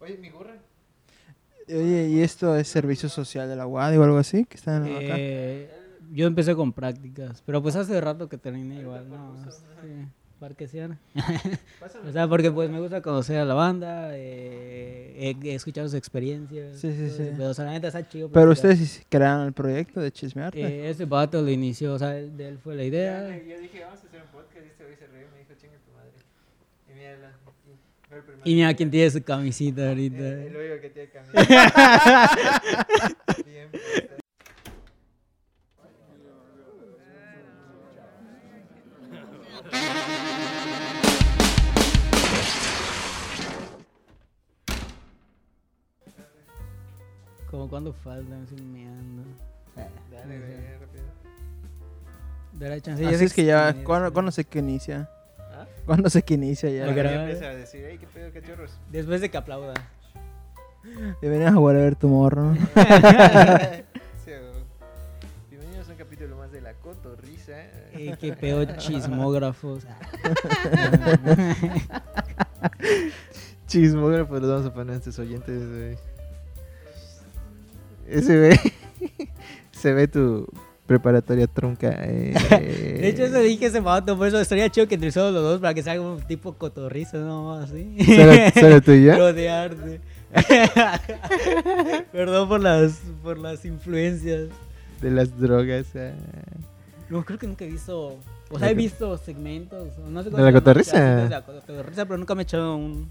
Oye, mi gorra. Oye, ¿y esto es servicio social de la UAD o algo así? Que están acá? Eh, yo empecé con prácticas, pero pues hace rato que terminé igual, ¿no? Sí, parquesear. o sea, porque pues me gusta conocer a la banda, eh, he, he escuchado sus experiencias. Sí, sí, sí. pedo. O sea, la neta está chido. Pero ustedes sí crearon el proyecto de Chismearte. Eh, este vato lo inició, o sea, de él fue la idea. Yo dije, vamos a hacer un podcast y este güey se y me dijo, chinga tu madre. Y mira, la, y el mira quién tiene su camisita ahorita. Eh, el único que tiene. Bien, puesta. Como cuando falta, me estoy meando. Dale, güey, rápido. De la chance. Así sé es que ya, sí, ¿cuándo, sí. cuándo sé que inicia? ¿Cuándo sé que inicia ya? Al Ya grabar. empieza a decir, ey, qué pedo, cachorros. Después de que aplauda. Bienvenidos a volver a ver tu morro. Bienvenidos a un capítulo más de La Cotorrisa. Eh, qué pedo chismógrafos. Chismógrafo los vamos a poner a nuestros oyentes, güey. Ese ve. Se ve tu preparatoria trunca. eh. De hecho, eso dije ese vato, por eso estaría chido que entre solo los dos para que salga un tipo cotorrizo, no así. ¿Solo, tú y yo? Perdón por las, por las influencias. De las drogas. ah. No, creo que nunca he visto. O ¿De sea, he visto segmentos. No sé ¿De la cotorriza? De la cotorriza, pero nunca me he echado un.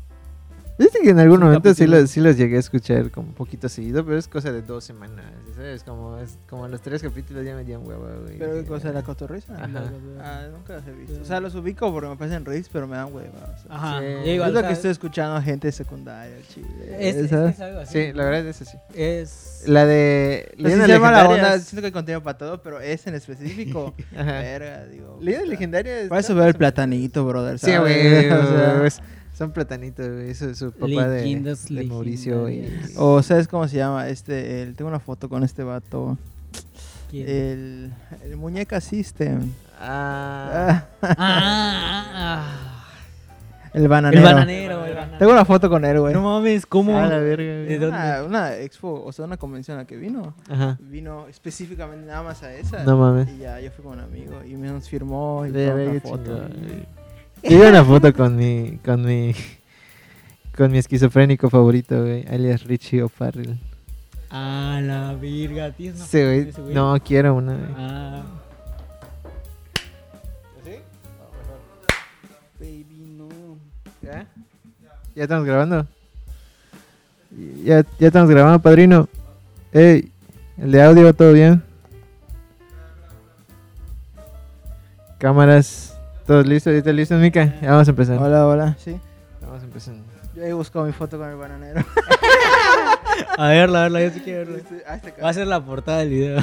Viste que en algún momento sí los, sí los llegué a escuchar como un poquito seguido, pero es cosa de dos semanas, ¿sabes? Como, es, como los tres capítulos ya me dieron hueva, güey. ¿Pero qué cosa? ¿La cotorriza? Ajá. Ah, nunca los he visto. O sea, los ubico porque me parecen reels, pero me dan hueva. o sea. Ajá. Es igual, lo que estoy escuchando a gente secundaria, chile. Es, es, ¿sabes? es algo así. Sí, la verdad es eso sí. Es. La de se llama la onda, siento que hay contenido para todo, pero es en específico. Ajá. Verga, digo. Leyendas. Legendarias. Para eso veo el platanito, brother. Sí, güey. Son platanitos, güey. Eso es su papá de, Leyendas de Mauricio. Y. O ¿sabes cómo se llama? Este, el, tengo una foto con este vato. ¿Quién? El, el Muñeca System. Ah, Ah, Ah, ah, el ah. bananero. El bananero, el bananero. Tengo una foto con él, güey. No mames, ¿cómo? a la verga, ¿De güey. dónde? Una, una expo, o sea, una convención a la que vino. Ajá. Vino específicamente nada más a esa. No mames. Y ya yo fui con un amigo y me nos firmó y ve, una foto. chingón, vi una foto con mi, con mi, con mi esquizofrénico favorito, güey, alias Richie O'Farrell. Ah, la virga, ¿tienes una Sí, foto de güey. ese güey? No, quiero una, güey. Ah. Baby, no. ¿Ya? ¿Ya estamos grabando? Ya, ya estamos grabando, padrino. Ey, el de audio, ¿todo bien? Cámaras, ¿todos listos? ¿Estás listo, Mika? Ya vamos a empezar. Hola, hola. Sí. Vamos a empezar. Yo he buscado mi foto con el bananero. A verla, a verla, yo sí quiero verla. Este- Va a ser la portada del video.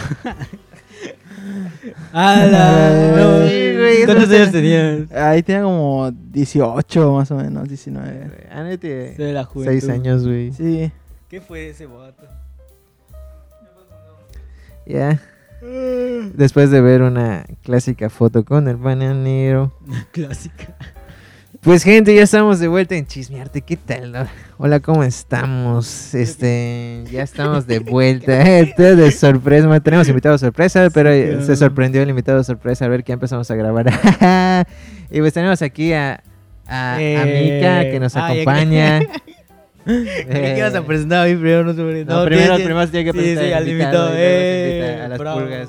¡Hala! No, Sí, güey, ¿Cuántos años tenías? Ahí tenía como 18 más o menos, 19. Ah, no, tiene De la juventud. seis años, güey. Sí. ¿Qué fue ese vato? Ya. Después de ver una clásica foto con el bananero. Clásica. Pues gente, ya estamos de vuelta en Chismearte, ¿qué tal? Hola, ¿cómo estamos? Este, ya estamos de vuelta. Esto de sorpresa, tenemos invitado sorpresa, pero se sorprendió el invitado sorpresa a ver que empezamos a grabar. y pues tenemos aquí a, a, a Eh, Mika que nos acompaña. que ibas a presentar a mí primero, no sé No, primero, primero se tiene que sí, presentar sí, al al invitado, eh, a las bravo. pulgas.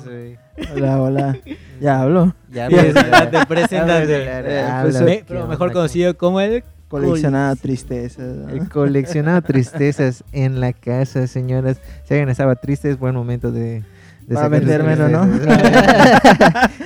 Hola, hola. Ya hablo. Ya, ¿qué pero onda? mejor conocido como el Coleccionada tristeza. ¿no? El coleccionado tristezas en la casa, señoras. Si alguien estaba triste, es buen momento de, de Para vendérmelo, ¿no?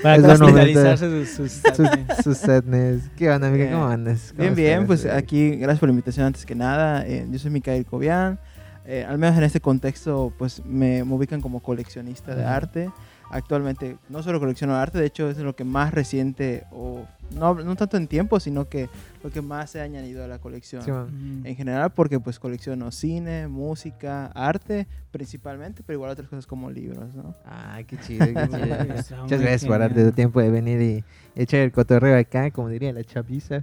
Para capitalizarse sus, sus sus, sus sadness. ¿Qué onda, amiga? ¿Cómo andas? ¿Cómo Bien, bien, pues güey? aquí, gracias por la invitación antes que nada. Eh, yo soy Micael Cobian. Eh, al menos en este contexto, pues me, me ubican como coleccionista de Ujú. arte. Actualmente no solo colecciono arte, de hecho es lo que más reciente, o no, no tanto en tiempo, sino que lo que más se ha añadido a la colección. Sí, man. en general, porque pues colecciono cine, música, arte principalmente, pero igual otras cosas como libros, ¿no? Ah, qué chido, qué chido. Está Muchas gracias por darte tu tiempo de venir y echar el cotorreo acá, como diría la chaviza.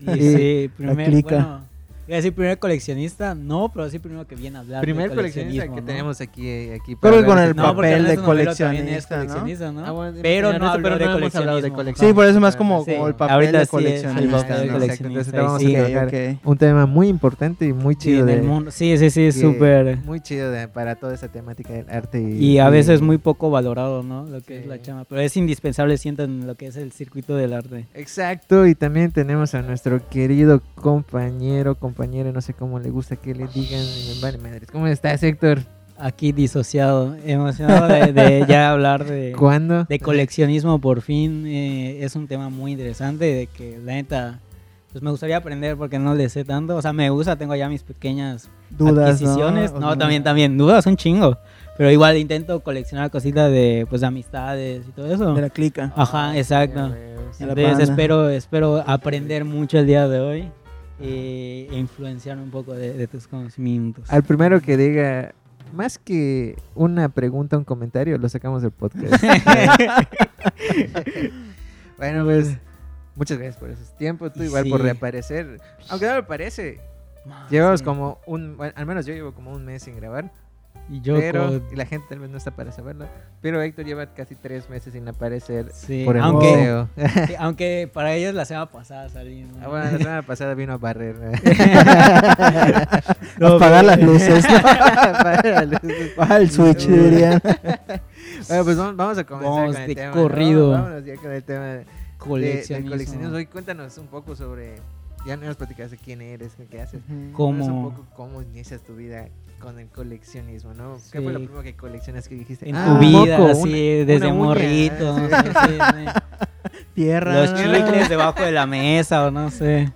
Y sí, primero, bueno, Iba a decir primer coleccionista, no, pero sí primero que viene a hablar. Primer de coleccionista que coleccionismo, ¿no? tenemos aquí, eh, aquí Creo que hablar con el No, papel de es coleccionista, ¿no? ¿no? Ah, bueno, pero no habló pero de no hemos hablado de coleccionismo. coleccionismo. Sí, por eso más como, Sí, como el papel ahorita de sí es coleccionista. entonces coleccionista, vamos a sí. trabajar Ok, ok. un tema muy importante y muy Sí, chido en de, el mundo. Sí, sí, sí, súper. muy chido de- para toda esa temática del arte y, Y a veces y- muy poco valorado, ¿no? Lo que es Sí. la chama. Pero es indispensable, siento, en lo que es el circuito del arte. Exacto, y también tenemos a nuestro querido compañero, compañero, no sé cómo le gusta que le digan, me vale madres. ¿Cómo estás, Héctor? Aquí disociado, emocionado de, de ya hablar de, ¿Cuándo? de coleccionismo por fin. eh, es un tema muy interesante de que la neta, pues me gustaría aprender porque no le sé tanto. O sea, me gusta, tengo ya mis pequeñas Dudas, ¿no? adquisiciones. No, O- también, también, dudas un chingo. Pero igual intento coleccionar cositas de, pues, de amistades y todo eso. De la clica. Ajá, exacto. la Entonces espero, espero aprender mucho el día de hoy eh, e influenciar un poco de, de tus conocimientos. Al primero que diga, más que una pregunta, un comentario, lo sacamos del podcast. bueno, pues, muchas gracias por esos tiempos. Tú igual por reaparecer. Aunque no me parece, llevamos sí. como un, bueno, al menos yo llevo como un mes sin grabar. Y yo pero, con- y la gente tal vez no está para saberlo. Pero Héctor lleva casi tres meses sin aparecer sí, por el aunque, museo. sí, aunque para ellos la semana pasada salí. ¿no? Ah, bueno, la semana pasada vino a barrer. No, Apagar pero- las luces. Apagar las luces. Baja el switch, dirían. Bueno, pues vamos, vamos a comenzar Vamos con el de tema. corrido. ¿no? Vámonos ya con el tema de, de- de Coleccionismo. coleccionismo. Hoy cuéntanos un poco sobre. Ya nos platicaste quién eres, qué haces. ¿Cómo? Un poco cómo inicias tu vida con el coleccionismo, ¿no? ¿Qué fue lo primero que coleccionas que dijiste? En "Ah, tu vida, moco, así, una- desde una uña". morrito. Sí. no sé, sí, sí. Tierra. Los chicles debajo de la mesa o no sé.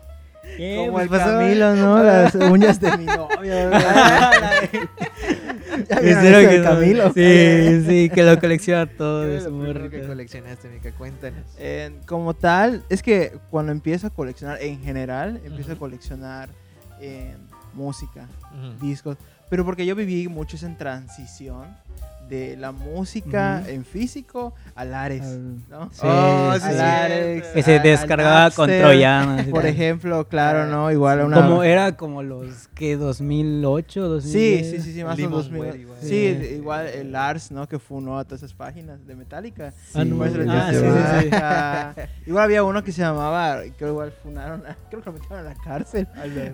¿Qué? Como el pasó, Camilo, ¿no? Las uñas de mi novio. Espero que no. Camilo? Sí, sí, que lo colecciona ¿Qué todo fue de lo primero que coleccionaste, Mica? Cuéntanos. Eh, como tal, es que cuando empiezo a coleccionar en general, empiezo a Ujú. coleccionar eh, música, Ujú. discos, pero porque yo viví mucho esa transición de la música Ujú. en físico al Ares, Al- ¿no? Sí, Oh, sí, al sí. Ares, Que se descargaba al con troyanos. Por tal. ejemplo, claro, ¿no? Igual una... Como era como los que 2008, 2010. Sí, sí, sí, sí, más o menos 2000. Limonware igual. Sí, Sí. igual el Lars, ¿no? Que funó a todas esas páginas de Metallica. Ah, no, le ah. Igual había uno que se llamaba, que igual funaron, a- creo que lo metieron a la cárcel.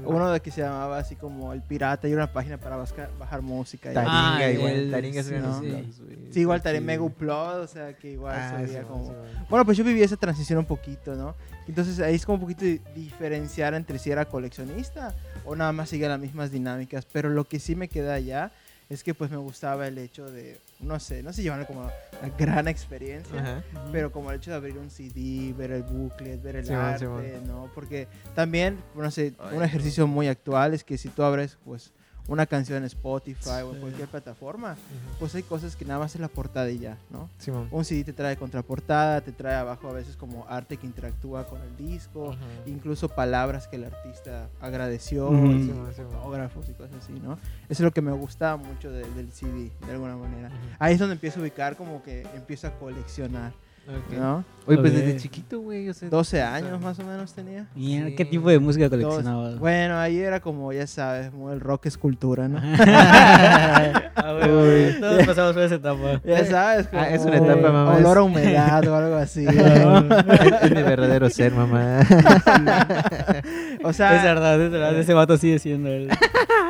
Uno de que se llamaba así como El Pirata y una página para bajar música. y- Taringa, Ah, igual. el- Taringa es sí, sí. güey. Sí, igual también chido. Mega Upload, o sea que igual Ah, sí, como... sí, sí. Bueno, pues yo viví esa transición un poquito, ¿no? Entonces ahí es como un poquito di- diferenciar entre si era coleccionista o nada más sigue las mismas dinámicas. Pero lo que sí me queda allá es que pues me gustaba el hecho de, no sé, no sé llevarlo como una gran experiencia. Ajá. Pero como el hecho de abrir un CD, ver el booklet, ver el Simón, arte, Simón. ¿no? Porque también, no sé, Ay, un no. ejercicio muy actual es que si tú abres, pues, una canción en Spotify o en Sí. cualquier plataforma, Ujú. pues hay cosas que nada más es la portada y ya, ¿no? Simón. Un CD te trae contraportada, te trae abajo a veces como arte que interactúa con el disco, Ujú. incluso palabras que el artista agradeció, Ujú. y Simón, Simón. autógrafos y cosas así, ¿no? Eso es lo que me gustaba mucho de- del CD, de alguna manera. Ahí es donde empiezo a ubicar como que empiezo a coleccionar, Ok. ¿no? Oye, pues desde chiquito, güey. o sea, 12 o sea, años más o menos tenía. Mierda, Sí. ¿Qué tipo de música Dos- coleccionabas? Bueno, ahí era como, ya sabes, muy el rock escultura, ¿no? Ah, bueno, Uy. todos pasamos por esa etapa. Ya sabes, como Ah, es una etapa, mamá, olor es- a humedad o algo así. ¿no? es, es mi verdadero ser, mamá. o sea, es verdad, es verdad, ese vato sigue siendo él.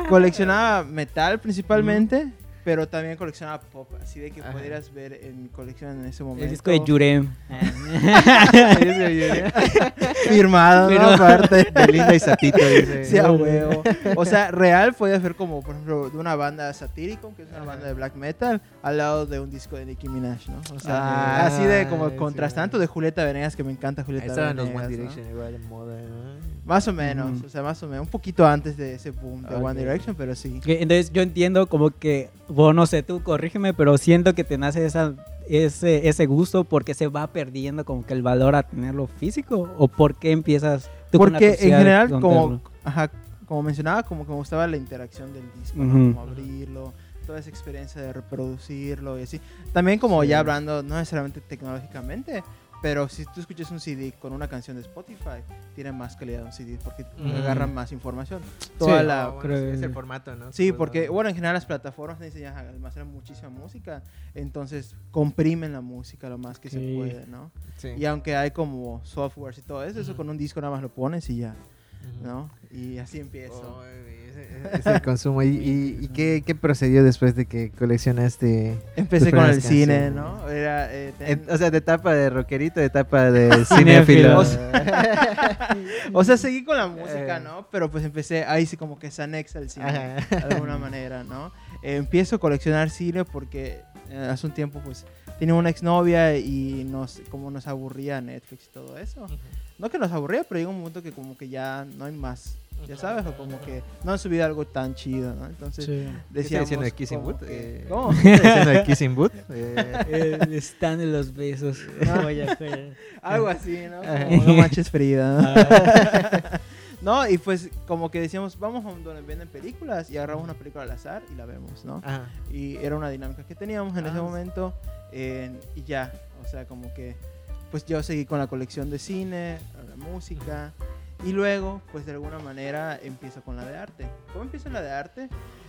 coleccionaba metal principalmente, pero también coleccionaba pop, así de que Ajá. pudieras ver en mi colección en ese momento. El disco de Yurem. Firmado, ¿no? Aparte. Belinda y Satito, dice. Sí, a huevo. O sea, real podía ver como, por ejemplo, de una banda Satyricon, que es una banda de black metal, al lado de un disco de Nicki Minaj, ¿no? O sea, Ah, así de como sí. contrastante, de Julieta Venegas, que me encanta Ahí Julieta estaban los. One ¿no? Direction igual en moda, ¿no? Más o menos, Ujú. o sea, más o menos. Un poquito antes de ese boom de Ok. One Direction, pero sí. Entonces yo entiendo como que, bueno, no sé, tú corrígeme, pero siento que te nace esa, ese, ese gusto porque se va perdiendo como que el valor a tenerlo físico o por qué empiezas tú Porque en general, como, ajá, como mencionaba, como que me gustaba la interacción del disco, ¿no? Como abrirlo, toda esa experiencia de reproducirlo y así. También como Sí. ya hablando, no necesariamente tecnológicamente, Pero si tú escuchas un CD con una canción de Spotify, tiene más calidad un CD porque Mm. agarran más información. Toda Sí. la, Ah, bueno, creo es, el formato, ¿no? Sí, Pues, porque, no. bueno, en general las plataformas necesitan almacenar muchísima música, entonces comprimen la música lo más que se puede, ¿no? Sí. Y aunque hay como softwares y todo eso, eso con un disco nada más lo pones y ya. ¿No? Y así empiezo. Oh, ese- ese consumo. ¿Y, y, y qué, qué procedió después de que coleccionaste? Empecé con el cine. ¿no? Era, eh, ten- Eh, o sea, de etapa de rockerito, de etapa de Cinéfilo. o sea, seguí con la música, Eh. ¿no? Pero pues empecé, ahí sí como que se anexa el cine, Ajá. de alguna manera, ¿no? Eh, empiezo a coleccionar cine porque eh, hace un tiempo pues tenía una exnovia y nos, como nos aburría Netflix y todo eso. No que nos aburría, pero llega un momento que como que ya no hay más, ya sabes, o como que no han subido algo tan chido, ¿no? Entonces Sí. ¿Qué está decíamos... diciendo de Kissing Boot? que- Eh, ¿Cómo? ¿Qué está diciendo de Kissing Boot? Eh, El stand de los besos. Vaya fe. Algo así, ¿no? Ajá. Como no manches Frida. ¿no? Ah, No, y pues como que decíamos, vamos a donde venden películas y agarramos una película al azar y la vemos, ¿no? ajá. Y era una dinámica que teníamos en Ah, ese momento eh, y ya, o sea, como que pues yo seguí con la colección de cine, la música y luego pues de alguna manera empiezo con la de arte. ¿Cómo empiezo la de arte?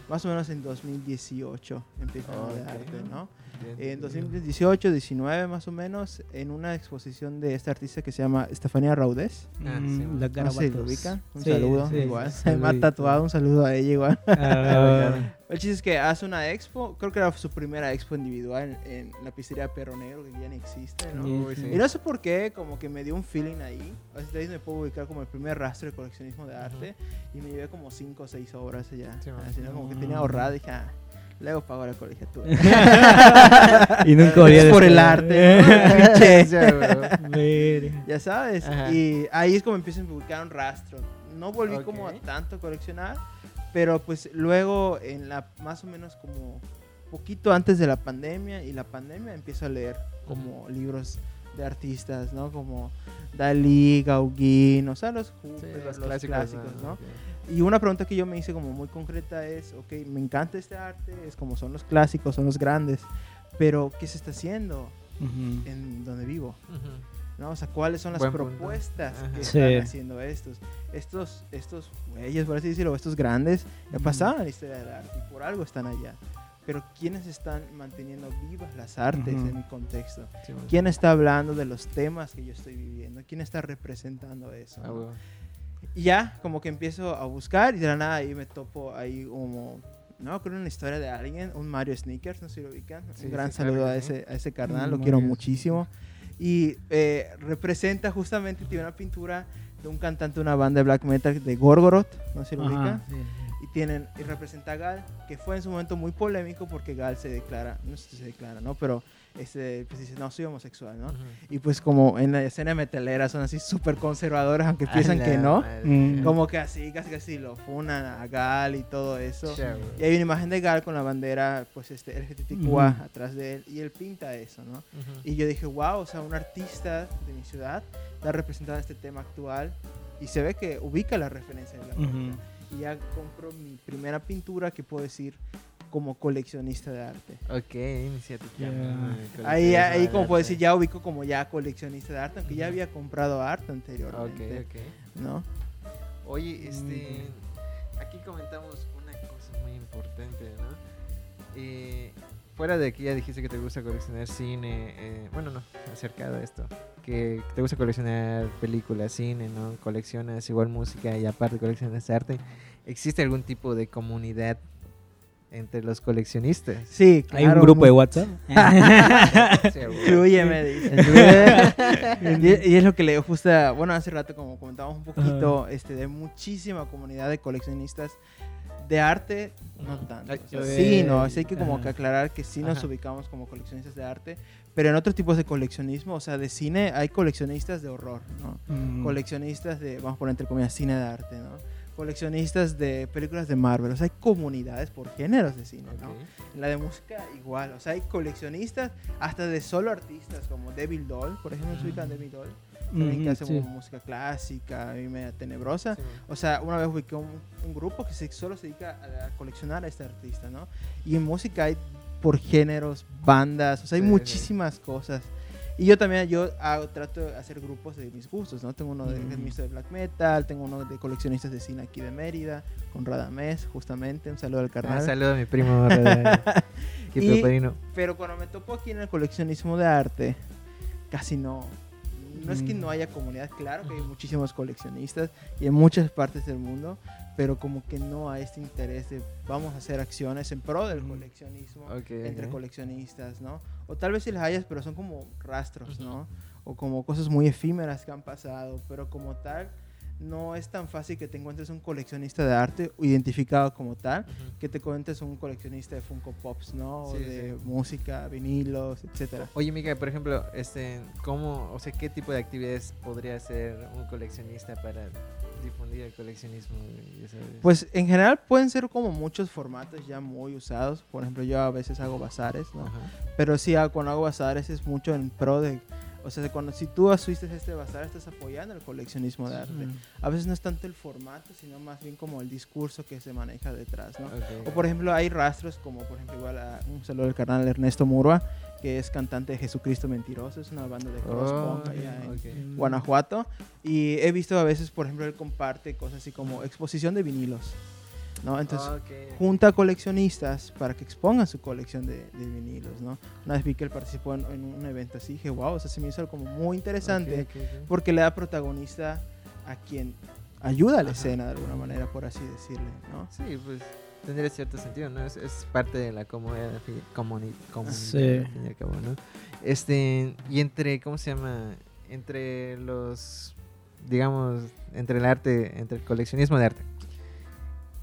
Más o menos en 2018 empiezo con la de Ok. arte, ¿no? Bien, En bien. 2018, 19 más o menos, en una exposición de esta artista que se llama Estefanía Raudés. Ah, mm, sí, los No garabatos. ubican. Un Sí, saludo, sí, igual. sí, Me ha tatuado, un saludo a ella igual. Ah, El chiste es que hace una expo, creo que era su primera expo individual en, en la pizzería Perro Negro, que ya ni existe, ¿no? Y no sé por qué, como que me dio un feeling ahí. O sea, de ahí me puedo ubicar como el primer rastro de coleccionismo de arte. Y me llevé como 5 o 6 obras allá. Así, ¿no? Como que Mm. tenía ahorrado y dije, ah, luego pago la colegiatura. y nunca volví a es por el arte. Ya, sabes. Ajá. Y ahí es como empiezo a ubicar un rastro. No volví como a tanto coleccionar, pero pues luego en la más o menos como poquito antes de la pandemia y la pandemia empiezo a leer como libros de artistas, ¿no? Como Dalí, Gauguin, o sea, los, Sí, Hooper, los los clásicos, clásicos, ¿no? Y una pregunta que yo me hice como muy concreta es, ok, me encanta este arte, es como son los clásicos, son los grandes, pero ¿qué se está haciendo en donde vivo? ¿no? O sea, ¿cuáles son las Buen punto. propuestas Ajá. que Sí. están haciendo estos? Estos, estos güeyes, por así decirlo, estos grandes, ya Ujú. pasaron a la historia del arte y por algo están allá. Pero ¿quiénes están manteniendo vivas las artes en mi contexto? Sí. ¿Quién está hablando de los temas que yo estoy viviendo? ¿Quién está representando eso? Ah, no? Y ya, como que empiezo a buscar y de la nada ahí me topo ahí como... No, con una historia de alguien, un Mario Sneakers, no sé si lo ubican. Sí, un gran sí, claro saludo que a ese, a ese carnal, lo quiero muchísimo. Y eh, representa justamente, tiene una pintura de un cantante de una banda de black metal de Gorgoroth, no sé si lo ubican. sí. Y, tienen, y representa a Gal, que fue en su momento muy polémico porque Gal se declara, no sé si se declara, ¿no? Pero este, pues dice, no, soy homosexual, ¿no? Ujú. Y pues como en la escena metalera son así súper conservadores, aunque piensan que no. Mm. Como que así, casi casi lo funan a Gal y todo eso. Bro. Y hay una imagen de Gal con la bandera, pues este, LGBTQA Ujú. atrás de él. Y él pinta eso, ¿no? Ujú. Y yo dije, wow, o sea, un artista de mi ciudad está representando este tema actual. Y se ve que ubica la referencia de la Ujú. Y ya compro mi primera pintura que puedo decir como coleccionista de arte. Ok, iniciativa. Ya. Ahí, ahí como puedo decir, ya ubico como ya coleccionista de arte, aunque ya había comprado arte Ok, anteriormente. ok. ¿No? Oye, este. Aquí comentamos una cosa muy importante, ¿no? Eh, fuera de que ya dijiste que te gusta coleccionar cine, eh, bueno, no, acercado a esto, que te gusta coleccionar películas, cine, ¿no? Coleccionas igual música y aparte coleccionas arte. ¿Existe algún tipo de comunidad entre los coleccionistas? Sí, Hay claro, un grupo de WhatsApp. Incluyeme, dice. y, es lo que le justo, bueno, hace rato como comentábamos un poquito, este, de muchísima comunidad de coleccionistas de arte, no tanto. O sea, sí, no, sí hay que como que aclarar que sí nos Ajá. ubicamos como coleccionistas de arte, pero en otros tipos de coleccionismo, o sea, de cine hay coleccionistas de horror, ¿no? Mm. Coleccionistas de, vamos a poner entre comillas, cine de arte, ¿no? Coleccionistas de películas de Marvel, o sea, hay comunidades por géneros de cine, ¿no? Ok. En la de música igual, o sea, hay coleccionistas hasta de solo artistas como Devil Doll, por ejemplo, se ubican Devil Doll, también que Ujú, hace sí. música clásica y media tenebrosa. Sí. O sea, una vez ubiqué un, un grupo que se, solo se dedica a, a coleccionar a este artista, ¿no? Y en música hay por géneros, bandas, o sea, hay Sí, muchísimas cosas. Y yo también, yo hago- trato de hacer grupos de mis gustos, ¿no? Tengo uno de, Mm. que de black metal, tengo uno de coleccionistas de cine aquí de Mérida, con Radamés, justamente, un saludo al Ah, carnal. saludo a mi primo. Rada- Quito Y-. Pero cuando me topo aquí en el coleccionismo de arte, casi no. No es que Mm. no haya comunidad, claro que hay muchísimos coleccionistas y en muchas partes del mundo, pero como que no hay este interés de vamos a hacer acciones en pro del Mm. coleccionismo Ok, entre ok. coleccionistas, ¿no? O tal vez sí las hayas, pero son como rastros, ¿no? O como cosas muy efímeras que han pasado, pero como tal, no es tan fácil que te encuentres un coleccionista de arte identificado como tal, que te cuentes un coleccionista de Funko Pops, ¿no? O Sí, de sí. música, vinilos, etcétera. Oye, Mica, por ejemplo, este, ¿cómo, o sea, qué tipo de actividades podría hacer un coleccionista para difundir el coleccionismo? Pues en general pueden ser como muchos formatos ya muy usados. Por ejemplo, yo a veces hago bazares, ¿no? Ajá. Pero sí, cuando hago bazares es mucho en pro de... O sea, cuando, si tú asistes a este bazar, estás apoyando el coleccionismo de arte. A veces no es tanto el formato, sino más bien como el discurso que se maneja detrás, ¿no? Ok. O por ejemplo, hay rastros como, por ejemplo, igual a un saludo del carnal Ernesto Murua, que es cantante de Jesucristo Mentiroso, es una banda de cross Oh, punk allá en ok. Guanajuato. Y he visto a veces, por ejemplo, él comparte cosas así como exposición de vinilos, ¿no? Entonces, Ok. junta coleccionistas para que expongan su colección de, de vinilos, ¿no? Una vez vi que él participó en, en un evento así, dije, wow, o sea, se me hizo algo como muy interesante porque le da protagonista a quien ayuda a la Ajá. escena de alguna manera, por así decirle, ¿no? Sí, pues tendría cierto sentido, ¿no? Es, es parte de la comunidad, comuni- comunidad, Sí. al fin y al cabo, ¿no? Este, y entre, ¿cómo se llama? Entre los, digamos, entre el arte, entre el coleccionismo de arte.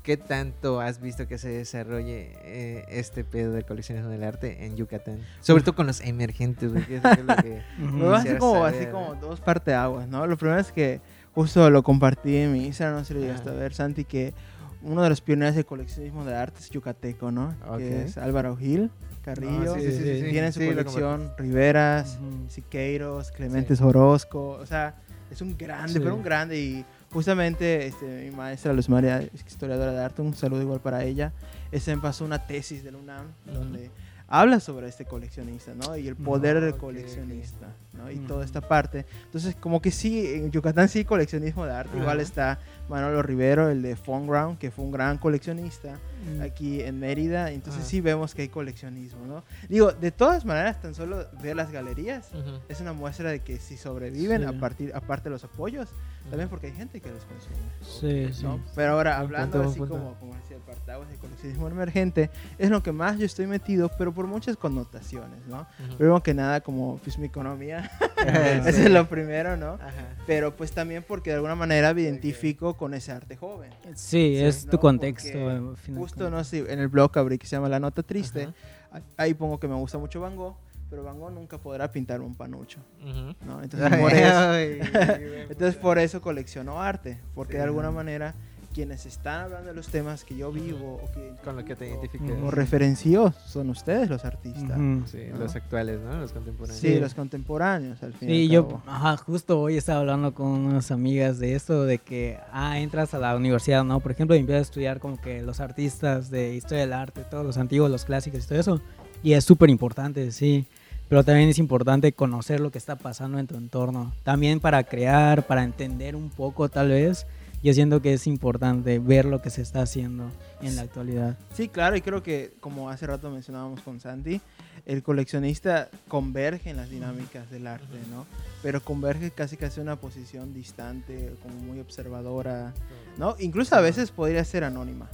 ¿Qué tanto has visto que se desarrolle eh, este pedo del coleccionismo del arte en Yucatán? Sobre todo con los emergentes, güey. que es- lo que- a Quisiera como, saber, así como dos parteaguas, ¿no? Lo primero es que justo lo compartí en mi Instagram, no sé si lo llegaste a Ajá. ver, Santi, que uno de los pioneros del coleccionismo de arte es yucateco, ¿no? Ok. Que es Álvaro Gil Carrillo. Ah, sí, sí, sí, sí. Tiene en su colección Riveras, Ujú. Siqueiros, Clementes Orozco, o sea, es un grande, Sí. pero un grande y justamente este, mi maestra Luz María, historiadora de arte, un saludo igual para ella, este me pasó una tesis del UNAM Ujú. donde habla sobre este coleccionista, ¿no? Y el poder Ah, del coleccionista, ¿no? Y Ujú. toda esta parte. Entonces, como que sí, en Yucatán sí coleccionismo de arte. Igual Ajá. está Manolo Rivero, el de Ground, que fue un gran coleccionista Mm. aquí en Mérida. Entonces sí vemos que hay coleccionismo, ¿no? Digo, de todas maneras, tan solo ver las galerías es una muestra de que si sobreviven Sí. a partir aparte de los apoyos, también porque hay gente que los consume. Sí, sí. ¿no? Pero ahora, hablando así como, como decía el Partaguas de coleccionismo emergente, es lo que más yo estoy metido, pero por muchas connotaciones, ¿no? Ujú. Primero que nada, como pues mi economía, eso sí. es lo primero, ¿no? Ajá. Pero pues también porque de alguna manera me identifico con ese arte joven. Sí, es ¿no? tu contexto. Porque Justo, no sé, en el blog abrí que se llama La Nota Triste, Ajá. ahí pongo que me gusta mucho Van Gogh, pero Van Gogh nunca podrá pintar un panucho, Ujú. ¿no? Entonces por eso... Ay, Entonces por eso colecciono arte, porque Sí. de alguna manera quienes están hablando de los temas que yo vivo o que Con lo que te identificas. o referencio son ustedes los artistas. Ujú. Sí, ¿no? los actuales, ¿no? Los contemporáneos. Sí, Sí. los contemporáneos al fin. y Sí, al yo, cabo. ajá, justo hoy estaba hablando con unas amigas de esto, de que, ah, entras a la universidad, ¿no? Por ejemplo, y empiezas a estudiar como que los artistas de historia del arte, todos los antiguos, los clásicos y todo eso. Y es súper importante, sí. Pero también es importante conocer lo que está pasando en tu entorno. También para crear, para entender un poco, tal vez. Yo siento que es importante ver lo que se está haciendo en la actualidad. Sí, claro, y creo que como hace rato mencionábamos con Santi, el coleccionista converge en las dinámicas del arte, ¿no? Pero converge casi casi una posición distante, como muy observadora, ¿no? Incluso a veces podría ser anónima,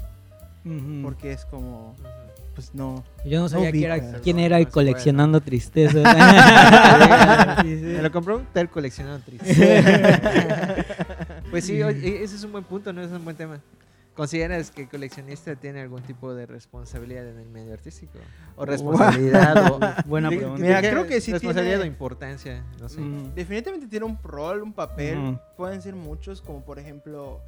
porque es como, pues no. Yo no sabía quién era, ubicas. quién era el coleccionando tristeza. Sí, sí. Me lo compró un tal coleccionado triste. pues sí, oye, ese es un buen punto, ¿no? Es un buen tema. ¿Consideras que el coleccionista tiene algún tipo de responsabilidad en el medio artístico? ¿O responsabilidad? o, Buena pregunta. Mira, ¿qué- creo que sí Responsabilidad tiene- o importancia, no sé. Mm. Definitivamente tiene un rol, un papel, Ujú. pueden ser muchos, como por ejemplo,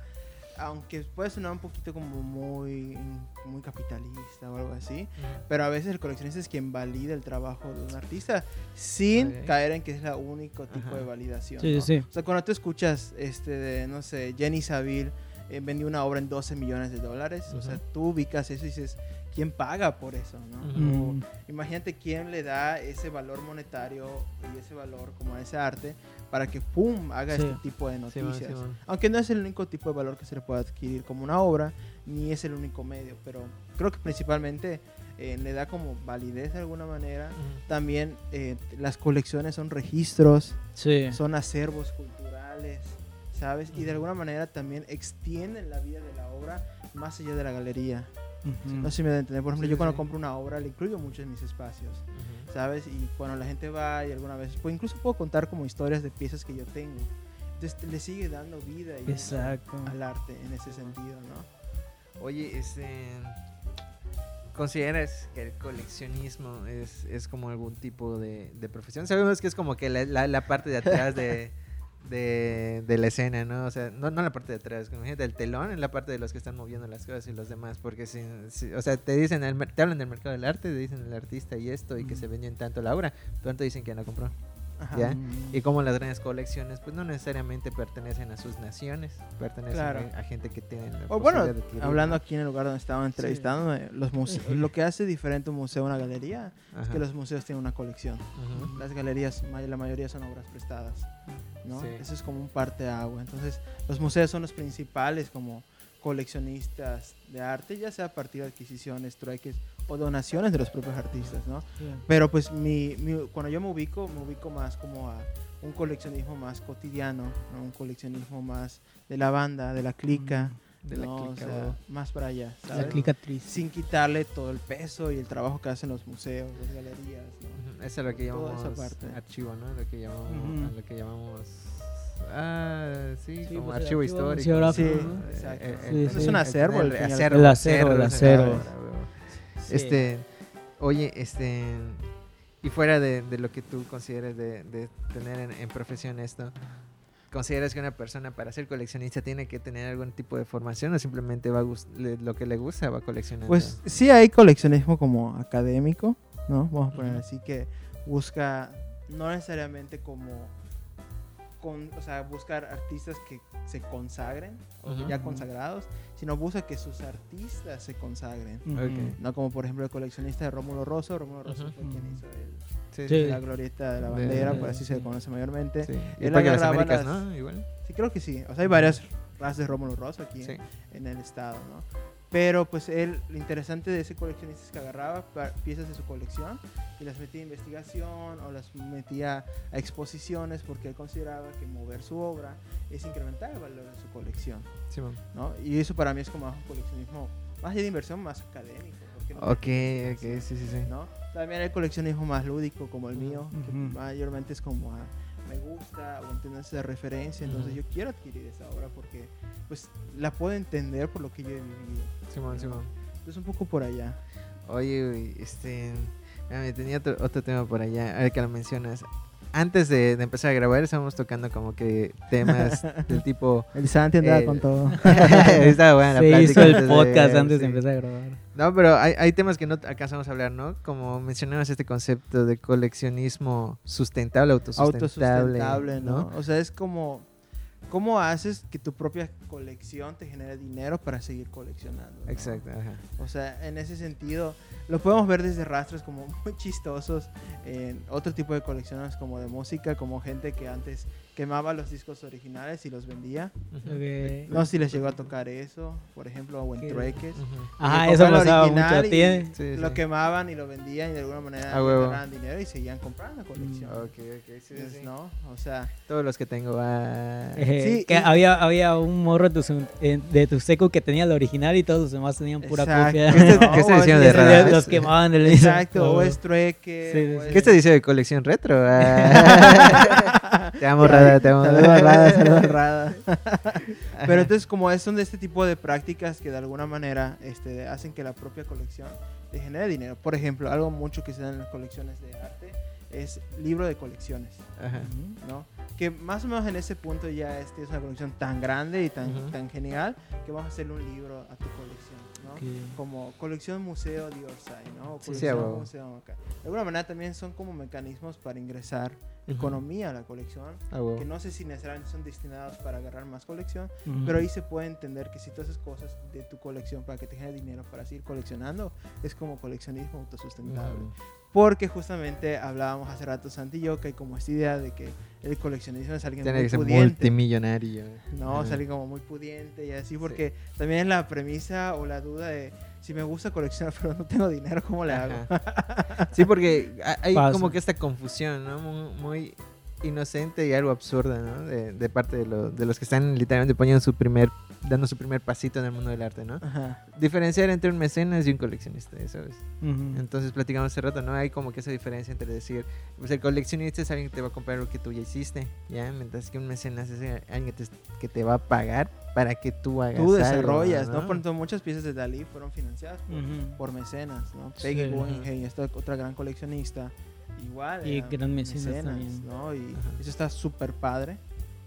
aunque puede sonar un poquito como muy, muy capitalista o algo así, pero a veces el coleccionista es quien valida el trabajo de un artista sin Ok. caer en que es el único tipo Ajá. de validación. Sí, ¿no? sí. O sea, cuando tú escuchas, este, de, no sé, Jenny Saville eh, vendió una obra en 12 millones de dólares. O sea, tú ubicas eso y dices, ¿quién paga por eso? ¿no? Ujú. O Mm. imagínate quién le da ese valor monetario y ese valor como a ese arte para que, ¡pum!, haga Sí. este tipo de noticias. Simón. Aunque no es el único tipo de valor que se le puede adquirir como una obra, ni es el único medio, pero creo que principalmente eh, le da como validez de alguna manera. Ujú. También eh, las colecciones son registros, Sí. son acervos culturales, ¿sabes? Y de alguna manera también extienden la vida de la obra más allá de la galería. No sé si me da a entender. Por ejemplo, Sí, yo cuando sí. compro una obra le incluyo mucho en mis espacios. ¿sabes? Y cuando la gente va y alguna vez, pues incluso puedo contar como historias de piezas que yo tengo. Entonces le sigue dando vida y uso Exacto. al arte en ese sentido, ¿no? Oye, este. ¿Consideras que el coleccionismo es, es como algún tipo de, de profesión? Sabemos que es como que la, la- la parte de atrás de, de, de la escena, ¿no? O sea, no, no la parte de atrás, imagínate el telón, en la parte de los que están moviendo las cosas y los demás, porque si, si- o sea, te dicen, el, te hablan del mercado del arte, te dicen el artista y esto, y que se vendió en tanto la obra, pero no te dicen quién la compró. Ajá. Ya. Mm. Y como las grandes colecciones, pues no necesariamente pertenecen a sus naciones, pertenecen Claro. a, a gente que tiene la O bueno, de adquirirlo. hablando aquí en el lugar donde estaba entrevistándome, los museos, lo que hace diferente un museo a una galería es Ajá. que los museos tienen una colección. Ujú. Las galerías, la mayoría son obras prestadas, ¿no? Sí. Eso es como un parte agua. Entonces, los museos son los principales como coleccionistas de arte, ya sea a partir de adquisiciones, trueques o donaciones de los propios artistas, ¿no? Sí. Pero pues mi, mi- cuando yo me ubico, me ubico más como a un coleccionismo más cotidiano, ¿no? un coleccionismo más de la banda, de la clica, De la ¿no? O clica, sea, wow. más para allá, La ¿sabes? clicatriz. Sin quitarle todo el peso y el trabajo que hacen los museos, las galerías, ¿no? Eso es lo que llamamos parte. archivo, ¿no? Lo que llamamos, Ujú. a lo que llamamos ah, sí, Sí, como pues, el archivo archivo histórico. Sí, ¿no? exacto. Sí, es sí. un acervo, al el fin y al acervo, El acervo, el es la acervo. Sí. Este, oye, este, y fuera de, de lo que tú consideres de, de tener en, en profesión esto, ¿consideras que una persona para ser coleccionista tiene que tener algún tipo de formación o simplemente va a le- lo que le gusta va coleccionando? Pues sí hay coleccionismo como académico, ¿no? Vamos a poner así que busca no necesariamente como con, o sea, buscar artistas que se consagren, o Ujú. ya consagrados, sino busca que sus artistas se consagren. Ujú. Ok. No como por ejemplo el coleccionista de Rómulo Rosso, Rómulo Rosso Ujú. fue quien hizo el- sí, Sí. la glorieta de la De- bandera, de- por así se le conoce mayormente. sí. Él de las Américas, las- ¿no? Igual. Sí, creo que sí. O sea, hay varias razas de Rómulo Rosso aquí Sí. en el estado, ¿no? Pero pues él, lo interesante de ese coleccionista es que agarraba piezas de su colección y las metía a investigación o las metía a exposiciones porque él consideraba que mover su obra es incrementar el valor de su colección, Simón. ¿no? Y eso para mí es como un coleccionismo más de inversión, más académico. no Ok, ok, sí, sí, sí. ¿no? También hay coleccionismo más lúdico como el mío, que Ujú. mayormente es como a, me gusta o entiendo esa referencia, entonces yo quiero adquirir esa obra porque pues la puedo entender por lo que yo he vivido. Simón, Simón. Entonces un poco por allá. Oye, este. me tenía otro, otro tema por allá, ahora que lo mencionas. Antes de, de empezar a grabar, estábamos tocando como que temas del tipo. El Santi andaba Eh, con todo. Estaba buena la Se plática hizo el antes de- podcast antes de empezar a grabar. No, pero hay, hay temas que no alcanzamos a hablar, ¿no? Como mencionabas este concepto de coleccionismo sustentable, autosustentable. Autosustentable, ¿no? O sea, es como, ¿cómo haces que tu propia colección te genere dinero para seguir coleccionando? ¿no? Exacto, ajá. O sea, en ese sentido, lo podemos ver desde rastros como muy chistosos en otro tipo de colecciones como de música, como gente que antes quemaba los discos originales y los vendía. No sé si les llegó a tocar eso, por ejemplo, o en trueques. Ajá, que eso el pasaba mucho. y. Sí, Lo sí. quemaban y lo vendían y de alguna manera ganaban dinero y seguían comprando la colección. Ok, ok, sí, Entonces, sí. ¿no? O sea, Todos los que tengo. ah, Eh, Sí, que y- había, había un morro de tu, eh, de tu seco que tenía el original y todos los demás tenían pura Exacto. copia. ¿Qué diciendo es de los quemaban del exacto, o es trueque. Sí, sí, o sí. es- ¿Qué este dice de colección retro? Ah. te amo, Rada, te amo. Saludos a Rada, saludos a Rada. Pero entonces como es, son de este tipo de prácticas que de alguna manera este, hacen que la propia colección te genere dinero. Por ejemplo, algo mucho que se da en las colecciones de arte es libro de colecciones, Ajá. ¿no? Que más o menos en ese punto ya este es una colección tan grande y tan, tan genial que vamos a hacerle un libro a tu colección, ¿no? ¿no? Ok. Como colección museo de Orsay, ¿no? O Sí, sí, colección a huevo. museo acá. De alguna manera también son como mecanismos para ingresar economía a la colección, Ah, que no sé si necesariamente son destinados para agarrar más colección, pero ahí se puede entender que si tú haces cosas de tu colección para que te genere dinero para seguir coleccionando, es como coleccionismo autosustentable. Porque justamente hablábamos hace rato Santi y yo que hay como esta idea de que el coleccionismo es alguien Tiene muy que ser pudiente. multimillonario. No, Ajá. es alguien como muy pudiente y así, porque también es la premisa o la duda de si me gusta coleccionar pero no tengo dinero, ¿cómo le hago? Sí, porque ha- hay como que esta confusión, ¿no? Muy, muy inocente y algo absurda, ¿no? De, de parte de, lo- de los que están literalmente poniendo su primer, dando su primer pasito en el mundo del arte, ¿no? Ajá. Diferenciar entre un mecenas y un coleccionista, ¿sabes? Ujú. Entonces platicamos hace rato, ¿no? Hay como que esa diferencia entre decir, pues el coleccionista es alguien que te va a comprar lo que tú ya hiciste, ¿ya? Mientras que un mecenas es alguien que te, que te va a pagar para que tú hagas Tú algo, desarrollas, ¿no? ¿no? Por ejemplo, muchas piezas de Dalí fueron financiadas por, Ujú. por mecenas, ¿no? Sí, Peggy. Guggenheim, esta otra gran coleccionista, igual. Y gran mecenas también. ¿no? Y Ajá. eso está súper padre,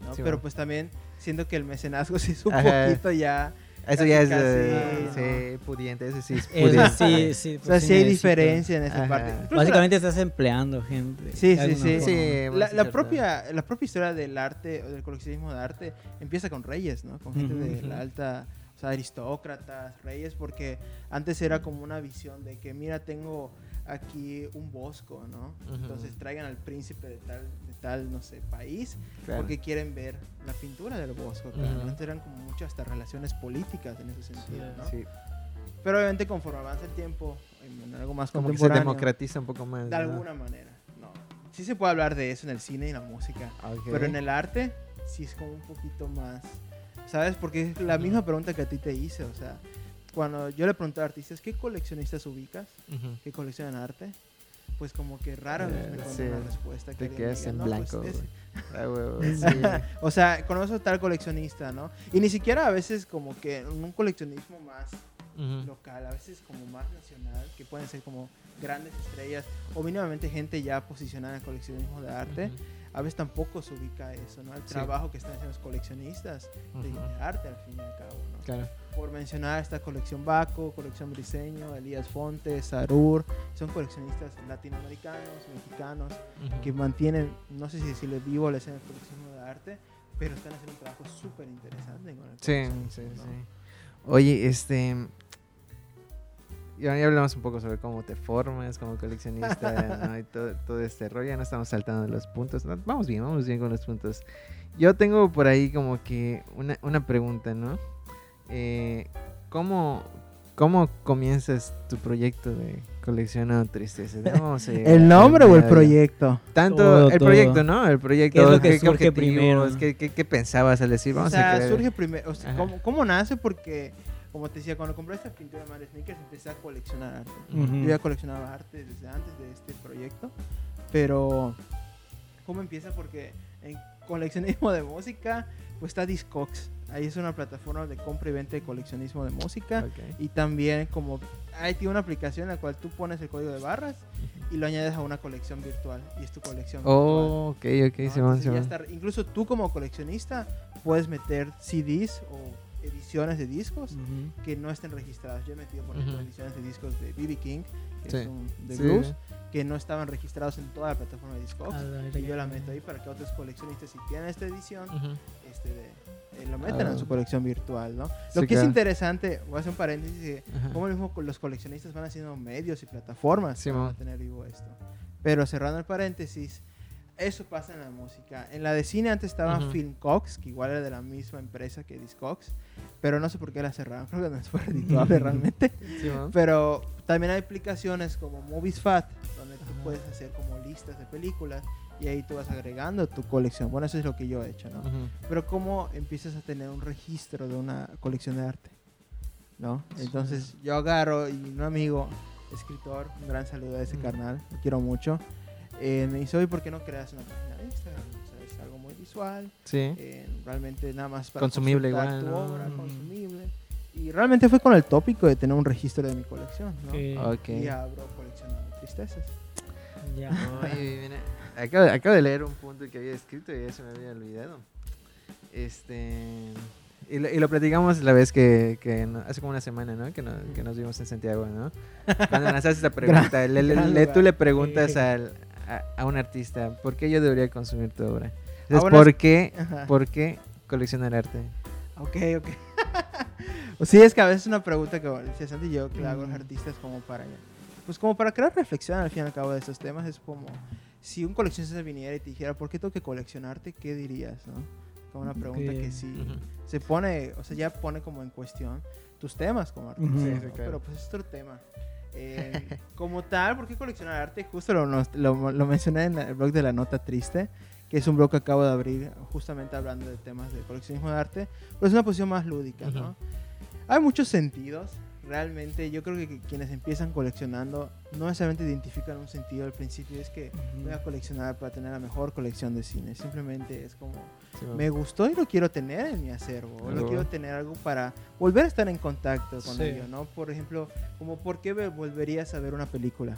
¿no? Sí, Pero bueno. pues también siento que el mecenazgo se hizo un Ajá. poquito ya... Eso casi, ya es casi, eh, sí, pudiente, eso sí es Eso sí, sí. O pues sea, sí sí hay diferencia en esa Ajá. parte. Incluso Básicamente estás empleando gente. Sí, sí, sí. Sí, la, sí, propia, la propia historia del arte o del coleccionismo de arte empieza con reyes, ¿no? Con gente de la alta, o sea, aristócratas, reyes, porque antes era como una visión de que, mira, tengo aquí un bosco, ¿no? Entonces traigan al príncipe de tal, tal, no sé, país, Claro. porque quieren ver la pintura del bosco Ujú. ¿no? Entonces eran como muchas hasta relaciones políticas en ese sentido, ¿no? Sí. Pero obviamente conforme avanza el tiempo, en, en algo más Como que se contemporáneo, democratiza un poco más. de ¿no? alguna manera, no. Sí se puede hablar de eso en el cine y la música, Ok. pero en el arte sí es como un poquito más, ¿sabes? Porque es la misma pregunta que a ti te hice, o sea, cuando yo le pregunté a artistas, ¿qué coleccionistas ubicas? Ujú. ¿Qué coleccionan arte? Pues como que rara vez me sí. una respuesta que Te quedas diga, en "No, pues blanco, ese". güey. Ah, huevo, sí. O sea, conozco tal coleccionista, ¿no? Y ni siquiera a veces como que en un coleccionismo más local, a veces como más nacional, que pueden ser como grandes estrellas o mínimamente gente ya posicionada en el coleccionismo de arte. A veces tampoco se ubica eso, ¿no? El Sí. trabajo que están haciendo los coleccionistas de, arte al fin y al cabo, ¿no? Claro. Por mencionar esta colección Baco, colección Briseño, Elías Fontes, Sarur, son coleccionistas latinoamericanos, mexicanos, Ujú. que mantienen, no sé si decirle vivo la escena del coleccionismo de arte, pero están haciendo un trabajo súper interesante con el Sí, sí, ¿no? sí. Oye, este. Ya, ya hablamos un poco sobre cómo te formas como coleccionista ¿no? y todo, todo este rollo. Ya no estamos saltando de los puntos. No, vamos bien, vamos bien con los puntos. Yo tengo por ahí como que una, una pregunta, ¿no? Eh, ¿cómo, ¿Cómo comienzas tu proyecto de coleccionando tristezas? Vamos a llegar ¿El nombre o el proyecto? Tanto Todo, el todo. proyecto, ¿no? El proyecto. ¿Qué es lo que surge objetivos? primero? ¿Qué, qué, qué pensabas al decir? Vamos o sea, a surge primero, o sea. ¿cómo, cómo nace? Porque, como te decía, cuando compré esta pintura de Mario Sneakers empecé a coleccionar arte. Ujú. Yo ya coleccionaba arte desde antes de este proyecto, pero ¿cómo empieza? Porque en coleccionismo de música, pues está Discogs. Ahí es una plataforma de compra y venta de coleccionismo de música. Ok. Y también como ahí tiene una aplicación en la cual tú pones el código de barras y lo añades a una colección virtual. Y es tu colección Oh, ok, ok, virtual. ¿no? Entonces ya Simón. está- incluso tú como coleccionista puedes meter CDs o ediciones de discos Ujú. que no estén registradas. Yo he metido, por ejemplo, Ujú. ediciones de discos de B.B. King, que Sí. es un de Sí. blues, que no estaban registrados en toda la plataforma de Discogs. Y yo la meto ahí para que otros coleccionistas, si tienen esta edición, este de, eh, lo metan Ah. en su colección virtual, ¿no? Sí, Lo que es interesante, voy a hacer un paréntesis, como mismo los coleccionistas van haciendo medios y plataformas Sí, para mo. mantener vivo esto. Pero cerrando el paréntesis, eso pasa en la música. En la de cine antes estaba Ujú. Filmcox, que igual era de la misma empresa que Discogs, pero no sé por qué la cerraron, creo que no es fue redituable realmente. Pero también hay aplicaciones como Movies Fat, donde tú puedes hacer como listas de películas y ahí tú vas agregando tu colección. Bueno, eso es lo que yo he hecho, ¿no? Pero cómo empiezas a tener un registro de una colección de arte, ¿no? Entonces yo agarro y un amigo, escritor, un gran saludo a ese Mm. carnal, lo quiero mucho, eh, me dice, oye, ¿por qué no creas una página de Instagram? O sea, es algo muy visual, Sí. eh, realmente nada más para Consumible igual, tu ¿no? obra, Mm. consumible. Y realmente fue con el tópico de tener un registro de mi colección, ¿no? Que- Ok. Y abro coleccionando tristezas. ya. Oye, mira, acabo, acabo de leer un punto que había escrito y ya se me había olvidado. Este. Y lo, y lo platicamos la vez que, que no- hace como una semana, ¿no? Que, no- que nos vimos en Santiago, ¿no? Cuando nos haces esta pregunta, le, le- gran le- tú le preguntas al, a, a un artista, ¿por qué yo debería consumir tu obra? Entonces, Ahora ¿por es- qué, Ajá. ¿por qué coleccionar arte? Ok, ok. Pues sí, es que a veces es una pregunta que bueno, Santi y yo que le hago a los Mm. artistas como para pues como para crear reflexión al fin y al cabo de estos temas es como si un coleccionista viniera y te dijera ¿por qué tengo que coleccionarte? ¿qué dirías? ¿no? Como una pregunta Ok. que sí Ujú. se pone, o sea, ya pone como en cuestión tus temas como artista, Ujú. ¿no? Sí, sí, claro. pero pues es otro tema. Eh, como tal, ¿por qué coleccionar arte? Justo lo, lo, lo mencioné en el blog de la Nota Triste, que es un blog que acabo de abrir justamente hablando de temas de coleccionismo de arte, pero es una posición más lúdica, ¿no? Ujú. Hay muchos sentidos, realmente yo creo que, quienes empiezan coleccionando no necesariamente identifican un sentido al principio, es que voy a coleccionar para tener la mejor colección de cine, simplemente es como Sí, me gustó y lo quiero tener en mi acervo. O lo quiero tener algo para volver a estar en contacto con Sí. ello, ¿no? Por ejemplo, como por qué ve- volverías a ver una película.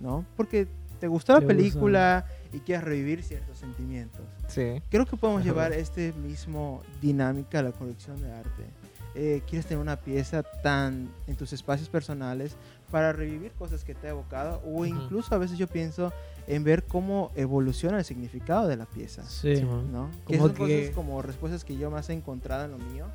¿no? Porque te gustó la Te gusta. película y quieres revivir ciertos sentimientos. Sí. Creo que podemos Ajá. llevar este mismo dinámica a la colección de arte. Eh, quieres tener una pieza tan en tus espacios personales para revivir cosas que te ha evocado o incluso a veces yo pienso en ver cómo evoluciona el significado de la pieza. Sí. ¿no? Que Como son que- cosas como respuestas que yo más he encontrado en lo mío,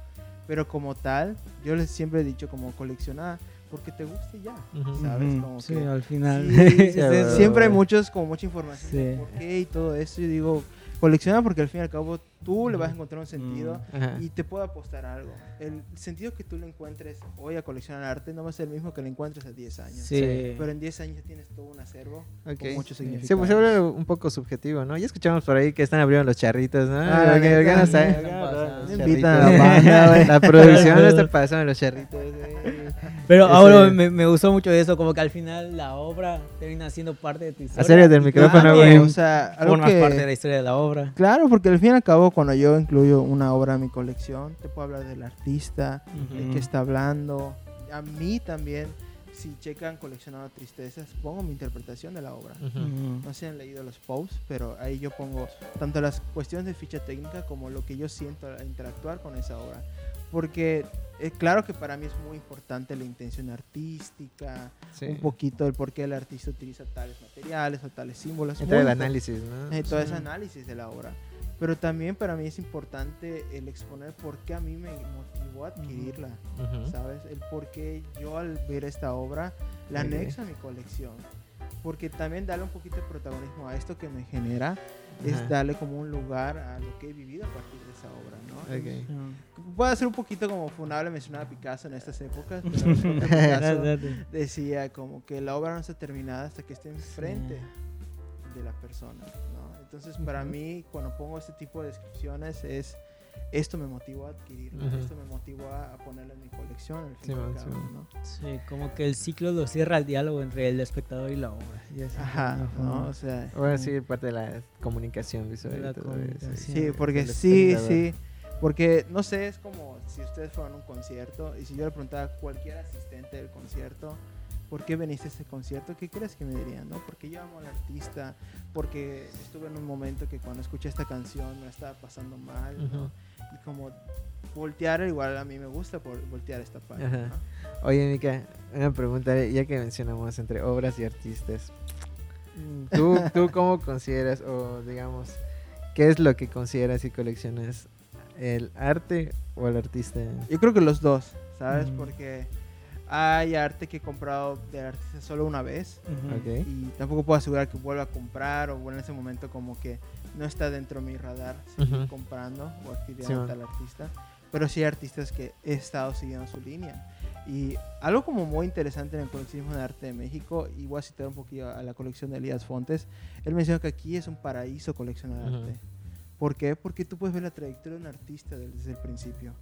pero como tal, yo les siempre he dicho como coleccionar porque te guste ya. ¿sabes? Como sí, que- al final. Sí, sí, siempre hay muchos, como mucha información Sí. de por qué y todo eso, y digo, colecciona porque al fin y al cabo tú le vas a encontrar un sentido Ajá. y te puedo apostar algo. El sentido que tú le encuentres hoy a coleccionar arte no va a ser el mismo que le encuentres a 10 años. Sí. Pero en 10 años ya tienes todo un acervo Ok. con significados. Sí, pues se vuelve un poco subjetivo, ¿no? Ya escuchamos por ahí que están abriendo los charritos, ¿no? Ah, pasando. los Me invitan a la banda, güey. La producción está pasando los charritos. güey. Pero ahora me, me gustó mucho eso, como que al final la obra termina siendo parte de tu historia. Acércate del micrófono, también güey. O sea, algo Formas que- parte de la historia de la obra. Claro, porque al fin y al cabo, cuando yo incluyo una obra en mi colección, te puedo hablar del artista, de Ujú. qué está hablando. A mí también, si checan coleccionado tristezas, pongo mi interpretación de la obra. Ujú. Ujú. No sé si han leído los posts, pero ahí yo pongo tanto las cuestiones de ficha técnica como lo que yo siento al interactuar con esa obra. Porque eh, claro que para mí es muy importante la intención artística, Sí. un poquito el por qué el artista utiliza tales materiales o tales símbolos. Entra el análisis, ¿no? eh, todo Sí. ese análisis de la obra. Pero también para mí es importante el exponer por qué a mí me motivó a adquirirla, Ujú. ¿sabes? El por qué yo al ver esta obra la Ok. anexo a mi colección. Porque también darle un poquito de protagonismo a esto que me genera es darle como un lugar a lo que he vivido a partir de esa obra, ¿no? Ok. Ujú. Puede ser un poquito como funable mencionar a Picasso en estas épocas, pero Picasso decía como que la obra no está terminada hasta que esté enfrente de la persona, ¿no? Entonces, para Ujú. mí, cuando pongo este tipo de descripciones, es esto me motivó a adquirirlo, Ujú. esto me motivó a, a ponerlo en mi colección, al fin al cabo, Simón. ¿no? Sí, como que el ciclo lo cierra el diálogo entre el espectador y la obra. Y Ajá. ¿no? O sea, Ahora sí, parte de la comunicación visual. La comunicación. sí, porque sí, sí, porque no sé, es como si ustedes fueran a un concierto y si yo le preguntara a cualquier asistente del concierto, ¿por qué veniste a este concierto? ¿Qué crees que me dirían? ¿no? Porque yo amo al artista, porque estuve en un momento que cuando escuché esta canción me la estaba pasando mal, ¿no? Ujú. Y como voltear, igual a mí me gusta por voltear esta parte. ¿no? Oye, Mica, una pregunta, ya que mencionamos entre obras y artistas. ¿Tú, ¿Tú cómo consideras, o digamos, qué es lo que consideras y coleccionas? ¿El arte o el artista? Yo creo que los dos, ¿sabes? Porque hay arte que he comprado de artista solo una vez Ujú. Ok. y tampoco puedo asegurar que vuelva a comprar o bueno, en ese momento como que no está dentro de mi radar seguir Ujú. comprando o adquiriendo Simón. tal artista. Pero sí hay artistas que he estado siguiendo su línea. Y algo como muy interesante en el coleccionismo de arte de México, y voy a citar un poquito a la colección de Elías Fontes, él menciona que aquí es un paraíso coleccionar Ujú. arte. ¿Por qué? Porque tú puedes ver la trayectoria de un artista desde el principio.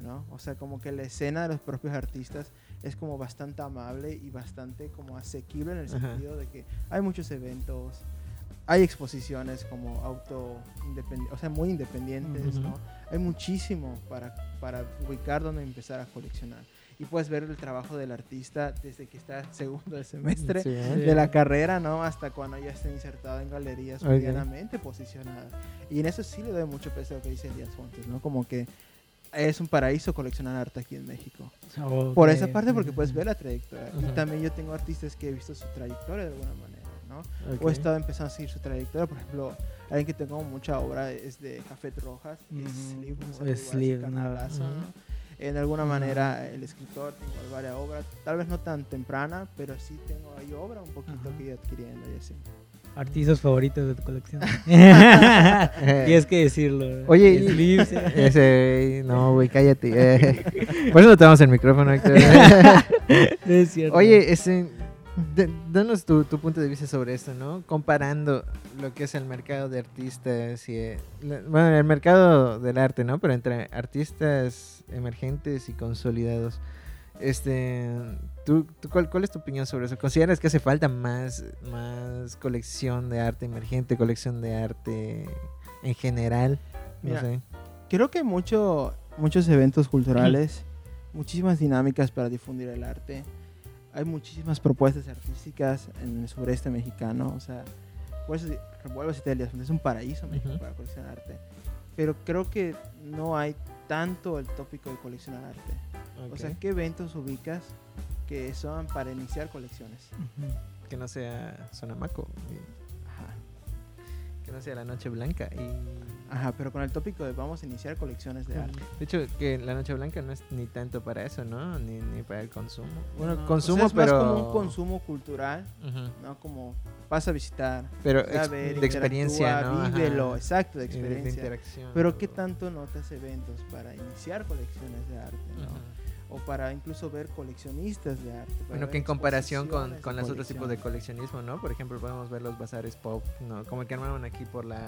¿no? O sea, como que la escena de los propios artistas es como bastante amable y bastante como asequible en el Ajá. sentido de que hay muchos eventos, hay exposiciones como auto independientes, o sea, muy independientes, Ujú. ¿no? Hay muchísimo para, para ubicar donde empezar a coleccionar. Y puedes ver el trabajo del artista desde que está segundo del semestre Sí, ¿eh? De la carrera, ¿no? Hasta cuando ya está insertado en galerías medianamente posicionadas. Y en eso sí le doy mucho peso a lo que dice Elías Fontes, ¿no? Como que es un paraíso coleccionar arte aquí en México. Ok. Por esa parte, porque puedes ver la trayectoria. Y Ujú. también yo tengo artistas que he visto su trayectoria de alguna manera, ¿no? Ok. O he estado empezando a seguir su trayectoria. Por ejemplo, alguien que tengo mucha obra es de Café Rojas, ese Sleeve, una- canalazo, Ujú. ¿no? En alguna manera, el escritor, tengo varias obras, tal vez no tan temprana, pero sí tengo ahí obra un poquito que he ido adquiriendo y así. Artistas favoritos de tu colección. Tienes que decirlo. Oye, eh. Ese, no, güey, cállate. eh. Por eso no te damos el micrófono, Héctor. Es cierto. Oye, ese, danos tu, tu punto de vista sobre esto, ¿no? Comparando lo que es el mercado de artistas y... eh, bueno, el mercado del arte, ¿no? Pero entre artistas emergentes y consolidados. Este, ¿tú, tú cuál, cuál es tu opinión sobre eso? ¿Consideras que hace falta más, más colección de arte emergente, colección de arte en general? No Mira, sé. Creo que mucho, muchos eventos culturales, muchísimas dinámicas para difundir el arte. Hay muchísimas propuestas artísticas en el sureste mexicano. O sea, por eso vuelvo a citar Elías, es un paraíso México para coleccionar arte. Pero creo que no hay tanto el tópico de coleccionar arte. O sea. ¿qué eventos ubicas que son para iniciar colecciones? Que no sea Sonamaco, y Ajá. que no sea la Noche Blanca. Y Ajá, pero con el tópico de vamos a iniciar colecciones de arte. de hecho, que la Noche Blanca no es ni tanto para eso, ¿no? Ni, ni para el consumo. Bueno, No, o consumo, sea, es pero. más como un consumo cultural. ¿no? Como vas a visitar, Pero a ver, de experiencia, ¿no? Vívelo, Ajá. exacto, de Y de- de experiencia. Pero ¿qué tanto notas eventos para iniciar colecciones de arte? ¿no? O para incluso ver coleccionistas de arte. Bueno, que en comparación con, con los otros tipos de coleccionismo, ¿no? Por ejemplo, podemos ver los bazares pop, ¿no? Como el que armaron aquí por la...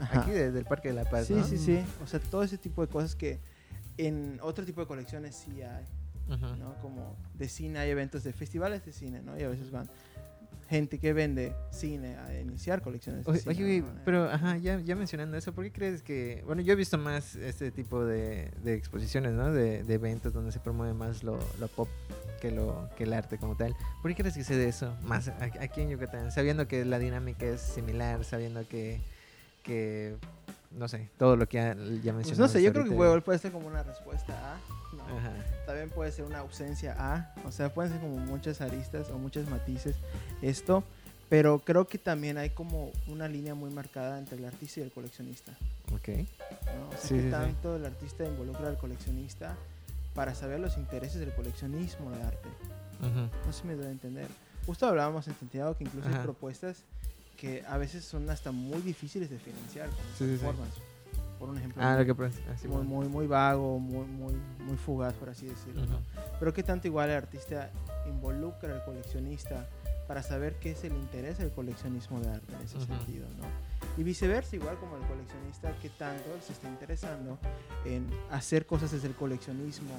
Ajá. Aquí de- del Parque de la Paz, Sí, ¿no? sí, sí. O sea, todo ese tipo de cosas que en otro tipo de colecciones sí hay. ¿no? Como de cine hay eventos de festivales de cine, ¿no? Y a veces van gente que vende cine a iniciar colecciones de cine. oye, ¿no? pero ajá, ya, ya mencionando eso, ¿por qué crees que, bueno, yo he visto más este tipo de, de exposiciones, ¿no? De, de eventos donde se promueve más lo, lo pop que lo que el arte como tal. ¿Por qué crees que se de eso más aquí en Yucatán? Sabiendo que la dinámica es similar, sabiendo que, que no sé, todo lo que ya, ya mencionamos. Pues no sé, yo creo que igual puede ser como una respuesta A. ¿no? Ajá. También puede ser una ausencia A. O sea, pueden ser como muchas aristas o muchos matices esto. Pero creo que también hay como una línea muy marcada entre el artista y el coleccionista. Ok. ¿no? O sea, Sí, que sí, sí. tanto el artista involucra al coleccionista para saber los intereses del coleccionismo de arte. Ujú. No sé si me doy a entender. Justo hablábamos en Santiago que incluso Ajá. hay propuestas que a veces son hasta muy difíciles de financiar con Sí, sí, sí. formas. Por un ejemplo, Ah, muy- lo que pasa. ah, muy, muy, muy vago, muy, muy, muy fugaz, por así decirlo. ¿no? Ujú. Pero que tanto igual el artista involucra al coleccionista para saber qué es el interés del coleccionismo de arte en ese Ujú. sentido, ¿no? Y viceversa, igual como el coleccionista, que tanto se está interesando en hacer cosas desde el coleccionismo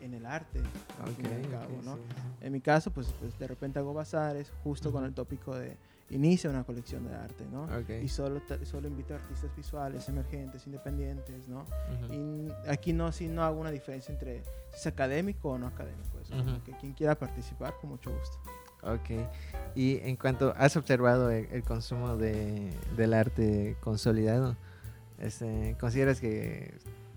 en el arte, al Ok, fin y al cabo, ok, ¿no? En mi caso, pues, pues de repente hago bazares justo con Ujú. el tópico de inicia una colección de arte, ¿no? Ok. Y solo, solo invito a artistas visuales, emergentes, independientes, ¿no? Ujú. Y aquí no, sí no hago una diferencia entre si es académico o no académico. Como Ujú. que quien quiera participar, con mucho gusto. Ok. Y en cuanto has observado el, el consumo de, del arte consolidado, este, ¿consideras que,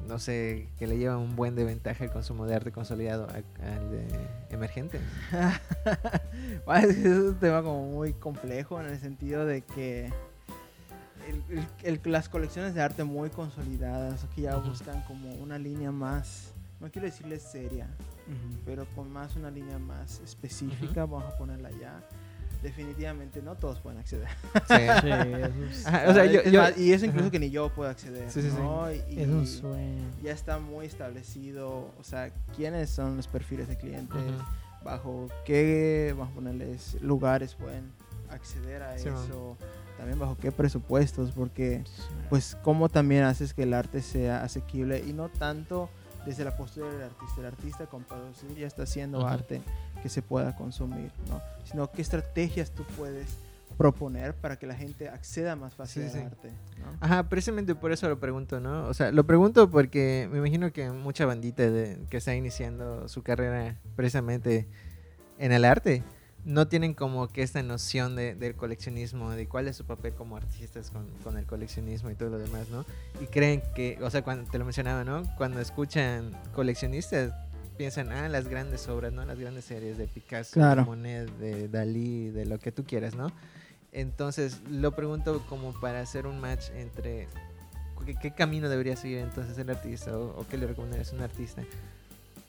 no sé, que le lleva un buen de ventaja el consumo de arte consolidado a- al de emergente? Es un tema como muy complejo en el sentido de que el- el- el- las colecciones de arte muy consolidadas, que ya Ujú. buscan como una línea más, no quiero decirles seria, pero con más una línea más específica, vamos a ponerla ya. Definitivamente no todos pueden acceder. Sí. Sí, eso es, Ajá, o sea, yo, Es yo- más, y eso incluso ajá. que ni yo puedo acceder. Sí, sí, sí. ¿no? Y- es un sueño. ya está muy establecido, o sea, quiénes son los perfiles de clientes, bajo qué, vamos a ponerles, lugares pueden acceder a Sí, man. eso, también bajo qué presupuestos, porque pues cómo también haces que el arte sea asequible y no tanto desde la postura del artista. El artista con producir ya está haciendo arte que se pueda consumir, ¿no? Sino qué estrategias tú puedes proponer para que la gente acceda más fácil Sí, al sí. arte, ¿no? Ajá, precisamente por eso lo pregunto, ¿no? O sea, lo pregunto porque me imagino que mucha bandita de, que está iniciando su carrera precisamente en el arte no tienen como que esta noción de, del coleccionismo, de cuál es su papel como artistas con, con, el coleccionismo y todo lo demás, ¿no? Y creen que, o sea, cuando te lo mencionaba, ¿no? Cuando escuchan coleccionistas, piensan, ah, las grandes obras, ¿no? Las grandes series de Picasso, de Monet, de Dalí, de lo que tú quieras, ¿no? Entonces, lo pregunto como para hacer un match entre qué, camino debería seguir entonces el artista o, qué le recomendarías a un artista.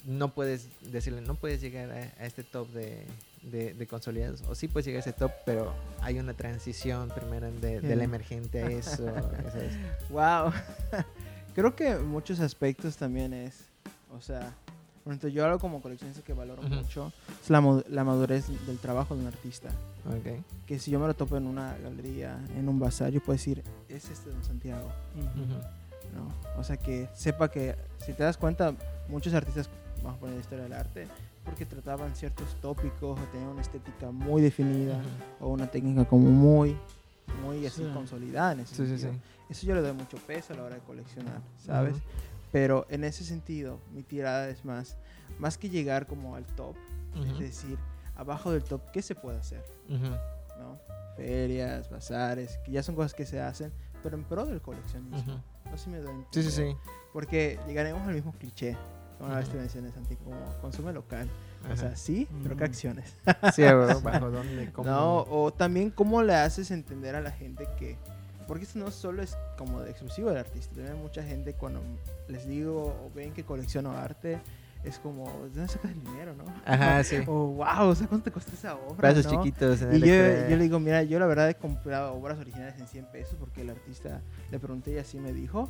No puedes decirle, no puedes llegar a, este top de, de, consolidados. O sí puedes llegar a ese top, pero hay una transición primero de, la emergente a eso. wow. Creo que en muchos aspectos también es, o sea, yo algo como coleccionista que valoro mucho es la, la, madurez del trabajo de un artista. Okay. Que si yo me lo topo en una galería, en un bazar, yo puedo decir, es este Don Santiago. ¿No? O sea, que sepa que, si te das cuenta, muchos artistas, vamos a poner la historia del arte, porque trataban ciertos tópicos o tenían una estética muy definida o una técnica como muy, muy así consolidada en ese sí, sí, Eso yo le doy mucho peso a la hora de coleccionar, ¿sabes? Pero en ese sentido, mi tirada es más, más que llegar como al top, es decir, abajo del top, ¿qué se puede hacer? ¿No? Ferias, bazares, que ya son cosas que se hacen, pero en pro del coleccionismo. No sé si me doy Sí, sí, sí. Porque llegaremos al mismo cliché. Una vez te mencioné, Santi, como consume local. O sea, sí, pero ¿qué acciones? sí, bajo dónde, cómo. No, o también cómo le haces entender a la gente que porque esto no solo es como de exclusivo del artista, también mucha gente cuando les digo o ven que colecciono arte, es como, ¿de dónde sacas el dinero, no? Ajá, sí. O, wow, o sea, ¿cuánto te costó esa obra? Brazos chiquitos. En y yo, yo, le digo, mira, yo la verdad he comprado obras originales en 100 pesos porque el artista le pregunté y así me dijo.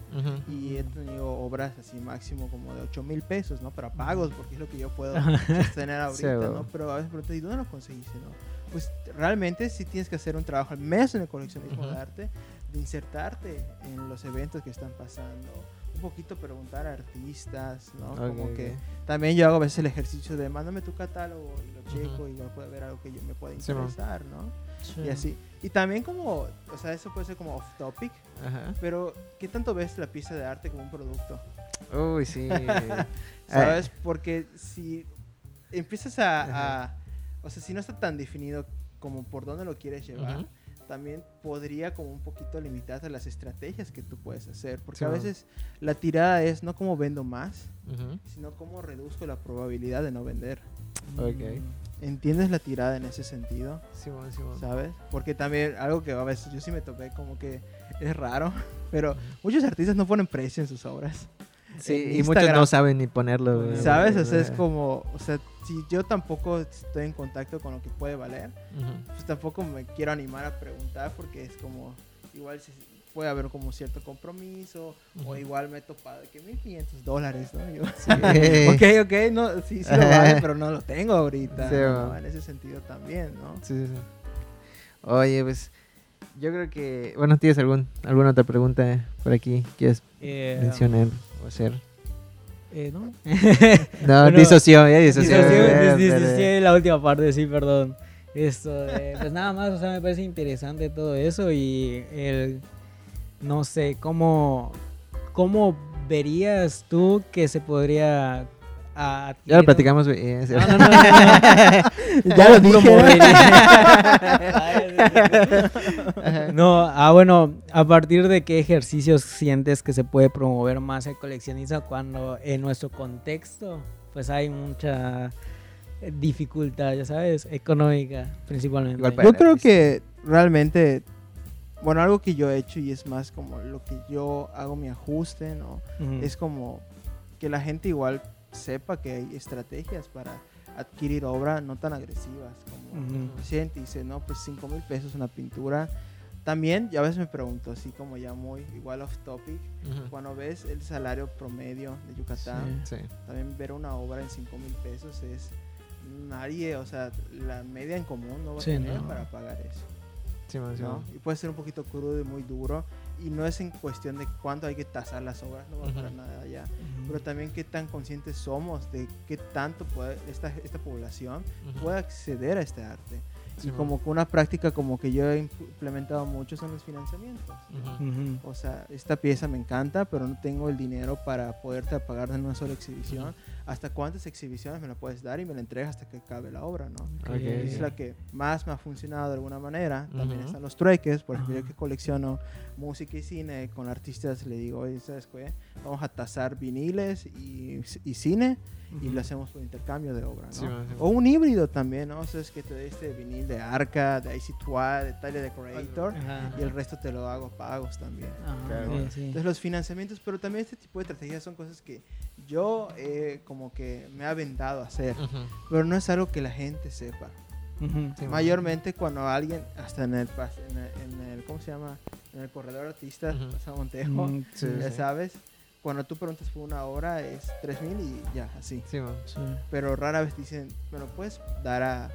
Y he tenido obras así máximo como de 8 mil pesos, ¿no? Pero pagos, porque es lo que yo puedo sostener ahorita, ¿no? Pero a veces pregunto, ¿y dónde lo conseguiste, no? Pues realmente sí tienes que hacer un trabajo al mes en el coleccionismo de arte de insertarte en los eventos que están pasando, un poquito preguntar a artistas, ¿no? Como que también yo hago a veces el ejercicio de mándame tu catálogo y lo checo y puede ver algo que yo me pueda interesar, ¿no? Y así. Y también como, o sea, eso puede ser como off topic, pero ¿qué tanto ves la pieza de arte como un producto? Uy, sí. ¿Sabes? Porque si empiezas a, a, o sea, si no está tan definido como por dónde lo quieres llevar, también podría como un poquito limitarte las estrategias que tú puedes hacer. Porque a veces la tirada es no como vendo más, sino como reduzco la probabilidad de no vender. Okay. ¿Entiendes la tirada en ese sentido? Sí, bueno, sí, bueno. ¿Sabes? Porque también algo que a veces yo sí me topé como que es raro, pero muchos artistas no ponen precio en sus obras. Sí, y muchos no saben ni ponerlo. ¿Sabes? O sea, es como, o sea, si yo tampoco estoy en contacto con lo que puede valer, pues tampoco me quiero animar a preguntar porque es como, igual puede haber como cierto compromiso o igual me he topado de que 1500 dólares, ¿no? Yo, ok, ok, no, sí, sí lo vale, pero no lo tengo ahorita. En ese sentido también, ¿no? Sí, sí, sí. Oye, pues yo creo que, bueno, ¿tienes algún, alguna otra pregunta por aquí? ¿Quieres eh, mencionar o hacer? Eh, no. no, bueno, disoció, ya disoció. Disocié la última parte, sí, perdón. Esto, pues nada más, o sea, me parece interesante todo eso y el, no sé, cómo, cómo verías tú que se podría ya lo platicamos, No, no, no, ya lo dije. no, ah, bueno, ¿a partir de qué ejercicios sientes que se puede promover más el coleccionista cuando en nuestro contexto pues hay mucha dificultad, ya sabes, económica principalmente? Yo creo que realmente bueno, algo que yo he hecho y es más como lo que yo hago mi ajuste, ¿no? Es como que la gente igual sepa que hay estrategias para adquirir obra no tan agresivas como uh dice, no, pues 5 mil pesos una pintura. También, ya a veces me pregunto, así como ya muy igual off topic, cuando ves el salario promedio de Yucatán, también ver una obra en 5 mil pesos es nadie, o sea, la media en común no va a tener para pagar eso. Y puede ser un poquito crudo y muy duro y no es en cuestión de cuánto hay que tasar las obras, no va para nada allá, pero también qué tan conscientes somos de qué tanto puede esta, esta población puede acceder a este arte. y como que una práctica como que yo he implementado mucho son los financiamientos. O sea, esta pieza me encanta, pero no tengo el dinero para poderte pagar en una sola exhibición. hasta cuántas exhibiciones me la puedes dar y me la entregas hasta que acabe la obra, ¿no? Ok. Es la que más me ha funcionado de alguna manera. También están los trueques, por ejemplo, yo que colecciono música y cine con artistas, le digo, ¿sabes qué? Vamos a tasar viniles y, y cine y Ujú. lo hacemos por intercambio de obra, ¿no? Sí, man, sí, o un híbrido también, ¿no? O sea, es que te doy este vinil de Arca, de IC2, de Tyler the Creator Ajá. y el resto te lo hago pagos también. Claro. sí, sí. Entonces los financiamientos, pero también este tipo de estrategias son cosas que yo eh, como que me he aventado a hacer, Ujú. pero no es algo que la gente sepa. Ujú. Sí, Mayormente cuando alguien, hasta en el, en el, en el- ¿cómo se llama? En el corredor artista, Ujú. Plaza Montejo, Mm, Sí, ya sí. sabes, cuando tú preguntas por una hora es 3000 y ya, así. Sí, man. sí. Pero rara vez dicen, lo puedes dar a,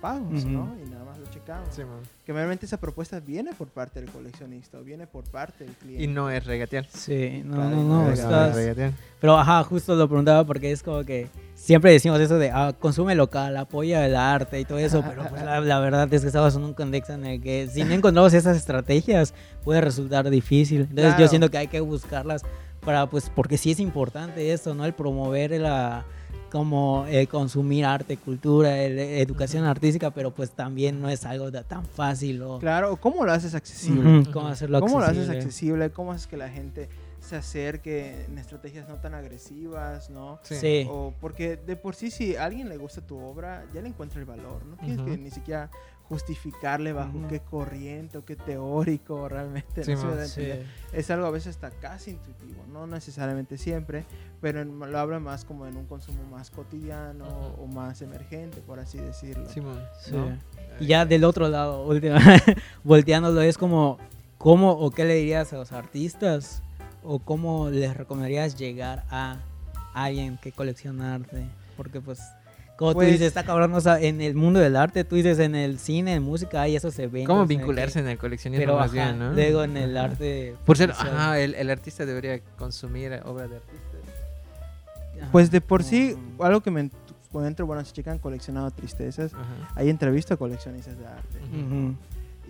pagos, Ujú. ¿no? Y nada más lo checamos. Sí. Que mayormente esa propuesta viene por parte del coleccionista o viene por parte del cliente. Y no es regatear. Sí, no, Claro, no, no, no, es estás- regatear. Pero ajá, justo lo preguntaba porque es como que siempre decimos eso de ah, consume local, apoya el arte y todo eso, pero pues la, la verdad es que estamos en un contexto en el que si no encontramos esas estrategias puede resultar difícil. Entonces Claro. yo siento que hay que buscarlas para pues porque sí es importante esto, ¿no? El promover la como eh, consumir arte, cultura, el- educación artística, pero pues también no es algo de- tan fácil o Claro, ¿cómo lo haces accesible? Cómo hacerlo ¿Cómo lo haces accesible. ¿Cómo haces que la gente se acerque en estrategias no tan agresivas, ¿no? Sí. Sí. O porque de por sí si a alguien le gusta tu obra, ya le encuentra el valor, no tienes Ujú. que ni siquiera justificarle bajo Ujú. qué corriente o qué teórico realmente. Sí, no Sí. Es algo a veces hasta casi intuitivo, no necesariamente siempre, pero en- lo habla más como en un consumo más cotidiano Ujú. o más emergente, por así decirlo. Sí, man. Sí. ¿no? Y ya del otro lado, volteándolo, es como, ¿cómo o qué le dirías a los artistas? ¿O cómo les recomendarías llegar a alguien que colecciona arte? Porque pues, como Pues- tú dices, está cabrón, o sea, en el mundo del arte, tú dices en el cine, en música, hay esos eventos. ¿Cómo en el vincularse que- en el coleccionismo Pero más ajá, bien, no? luego en el arte... Por ser, ajá, el, el artista debería consumir obra de artistas. Ajá, Pues de por sí, algo que me ent- cuando entro, bueno, si checan coleccionado tristezas, Ajá. hay entrevista a coleccionistas de arte. Ujú,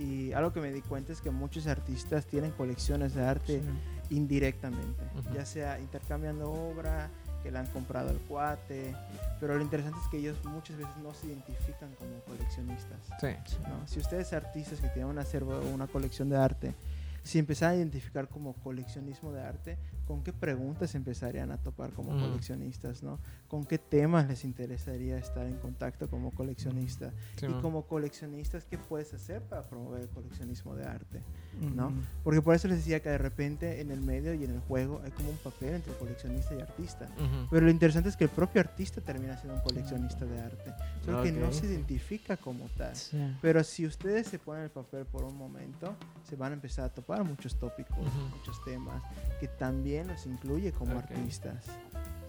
Y algo que me di cuenta es que muchos artistas tienen colecciones de arte sí. indirectamente, Ujú. ya sea intercambiando obra, que le han comprado al cuate, pero lo interesante es que ellos muchas veces no se identifican como coleccionistas. Sí. ¿no? Si ustedes artistas que tienen un acervo o una colección de arte, si empezaran a identificar como coleccionismo de arte, ¿con qué preguntas empezarían a topar como Mm. coleccionistas? ¿no? ¿Con qué temas les interesaría estar en contacto como coleccionista? Sí, y como coleccionistas, ¿qué puedes hacer para promover el coleccionismo de arte? ¿No? Porque por eso les decía que de repente en el medio y en el juego hay como un papel entre coleccionista y artista. Pero lo interesante es que el propio artista termina siendo un coleccionista de arte, solo que no se identifica como tal. Sí. Pero si ustedes se ponen el papel por un momento, se van a empezar a topar muchos tópicos, muchos temas, que también los incluye como Ok. artistas.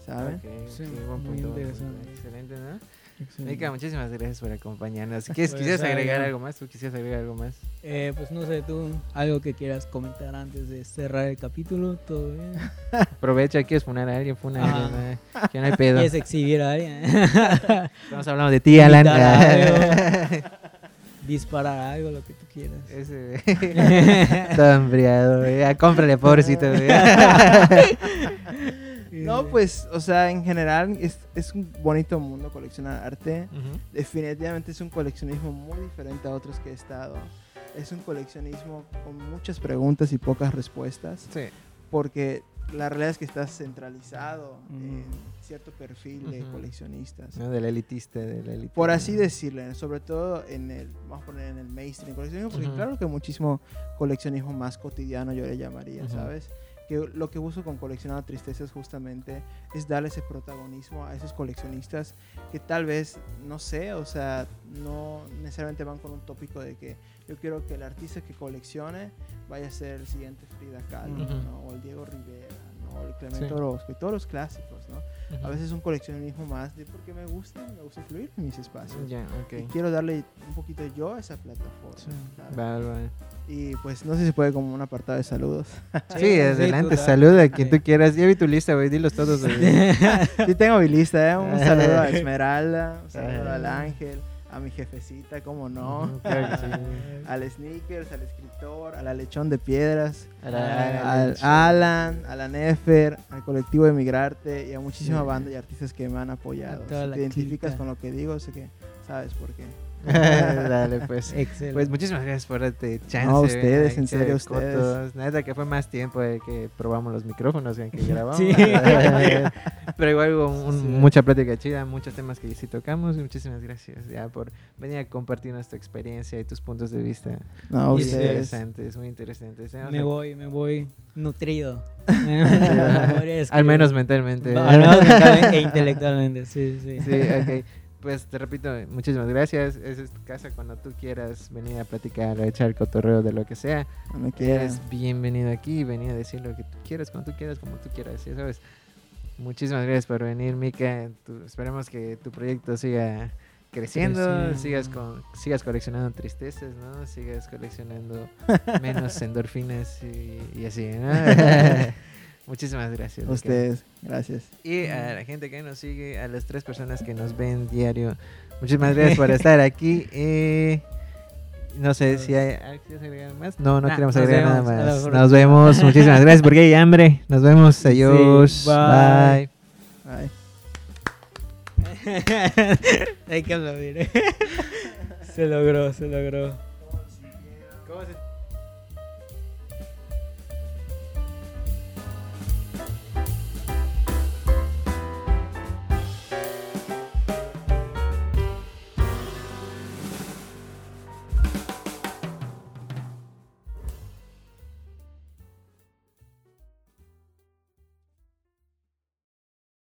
¿Saben? Ok, Sí, buen muy punto, interesante. Excelente, ¿no? Mica, muchísimas gracias por acompañarnos. ¿Quieres, Pues, ¿Quisieras agregar algo. más? ¿Tú quisieras agregar algo más? Eh, pues no sé, tú, algo que quieras comentar antes de cerrar el capítulo, todo bien. Aprovecha, ¿quieres poner a alguien? Pon a Ah. alguien, eh, que no hay pedo. ¿Quieres exhibir a alguien? Estamos hablando de ti, Alan. Disparar algo, lo que tú quieras. Ese, Todo embriagado, güey. Ya, cómprale, pobrecito, güey. No, pues, o sea, en general es, es un bonito mundo coleccionar arte. Ujú. Definitivamente es un coleccionismo muy diferente a otros que he estado. Es un coleccionismo con muchas preguntas y pocas respuestas, Sí. porque la realidad es que estás centralizado Ujú. en cierto perfil de Ujú. coleccionistas. No, del elitista, del elitista. Por así decirle, sobre todo en el, vamos a poner en el mainstream coleccionismo, porque Ujú. claro que muchísimo coleccionismo más cotidiano yo le llamaría. ¿sabes? Que lo que busco con coleccionar tristezas justamente es darle ese protagonismo a esos coleccionistas que tal vez, no sé, o sea, no necesariamente van con un tópico de que yo quiero que el artista que coleccione vaya a ser el siguiente Frida Kahlo, Ujú. ¿no? O el Diego Rivera, ¿no? O el Clemente Sí. Orozco, y todos los clásicos, ¿no? Ujú. A veces es un coleccionismo más de porque me gusta, me gusta incluir en mis espacios. Ya, Y ok. quiero darle un poquito yo a esa plataforma. Sí. Vale, vale. Y pues no sé si puede como un apartado de saludos. Sí, adelante, saluda a quien Sí. tú quieras. Ya vi tu lista, güey. Dilos todos, güey. sí tengo mi lista, ¿eh? Un saludo a Esmeralda, un saludo al Ángel, a mi jefecita, cómo no. Claro que sí. al Sneakers, al escritor, a la Lechón de Piedras, A la- al Alan, a la Nefer, al colectivo de Migrarte y a muchísima Sí. banda y artistas que me han apoyado. Si te identificas con lo que digo, sé que sabes por qué. Dale, pues. Excelente. Pues muchísimas gracias por darte chance. No, ustedes, en serio, de cotos. ustedes. Neta que fue más tiempo de que probamos los micrófonos que que grabamos. Sí. Pero igual hubo un- Sí. mucha plática chida, muchos temas que sí tocamos. y Muchísimas gracias ya por venir a compartirnos tu experiencia y tus puntos de vista. No, muy ustedes. interesantes, muy interesantes. Tenemos me voy, me voy nutrido. Al menos mentalmente. Al menos mentalmente e intelectualmente, sí, sí. Sí, ok. Pues te repito, muchísimas gracias. Esa es tu casa cuando tú quieras venir a platicar, a echar cotorreo de lo que sea. Cuando quieran. Eres bienvenido aquí, venir a decir lo que tú quieras, cuando tú quieras, como tú quieras, ya sabes. Muchísimas gracias por venir, Mika. Tú- esperemos que tu proyecto siga creciendo, Creciendo. sigas con, sigas coleccionando tristezas, ¿no? Sigas coleccionando menos endorfinas y, y así, ¿no? Muchísimas gracias. A ustedes, gracias. Y a la gente que nos sigue, a las tres personas que nos ven diario, muchísimas gracias por estar aquí. Eh, no sé si hay ¿ah, ¿quieres agregar más. No, no Nah, queremos agregar nada vemos, más. Nos vemos. Muchísimas gracias porque hay hambre. Nos vemos. Sí, Adiós. bye. bye. Bye. Hay que aplaudir. se logró, se logró. ¿Cómo se-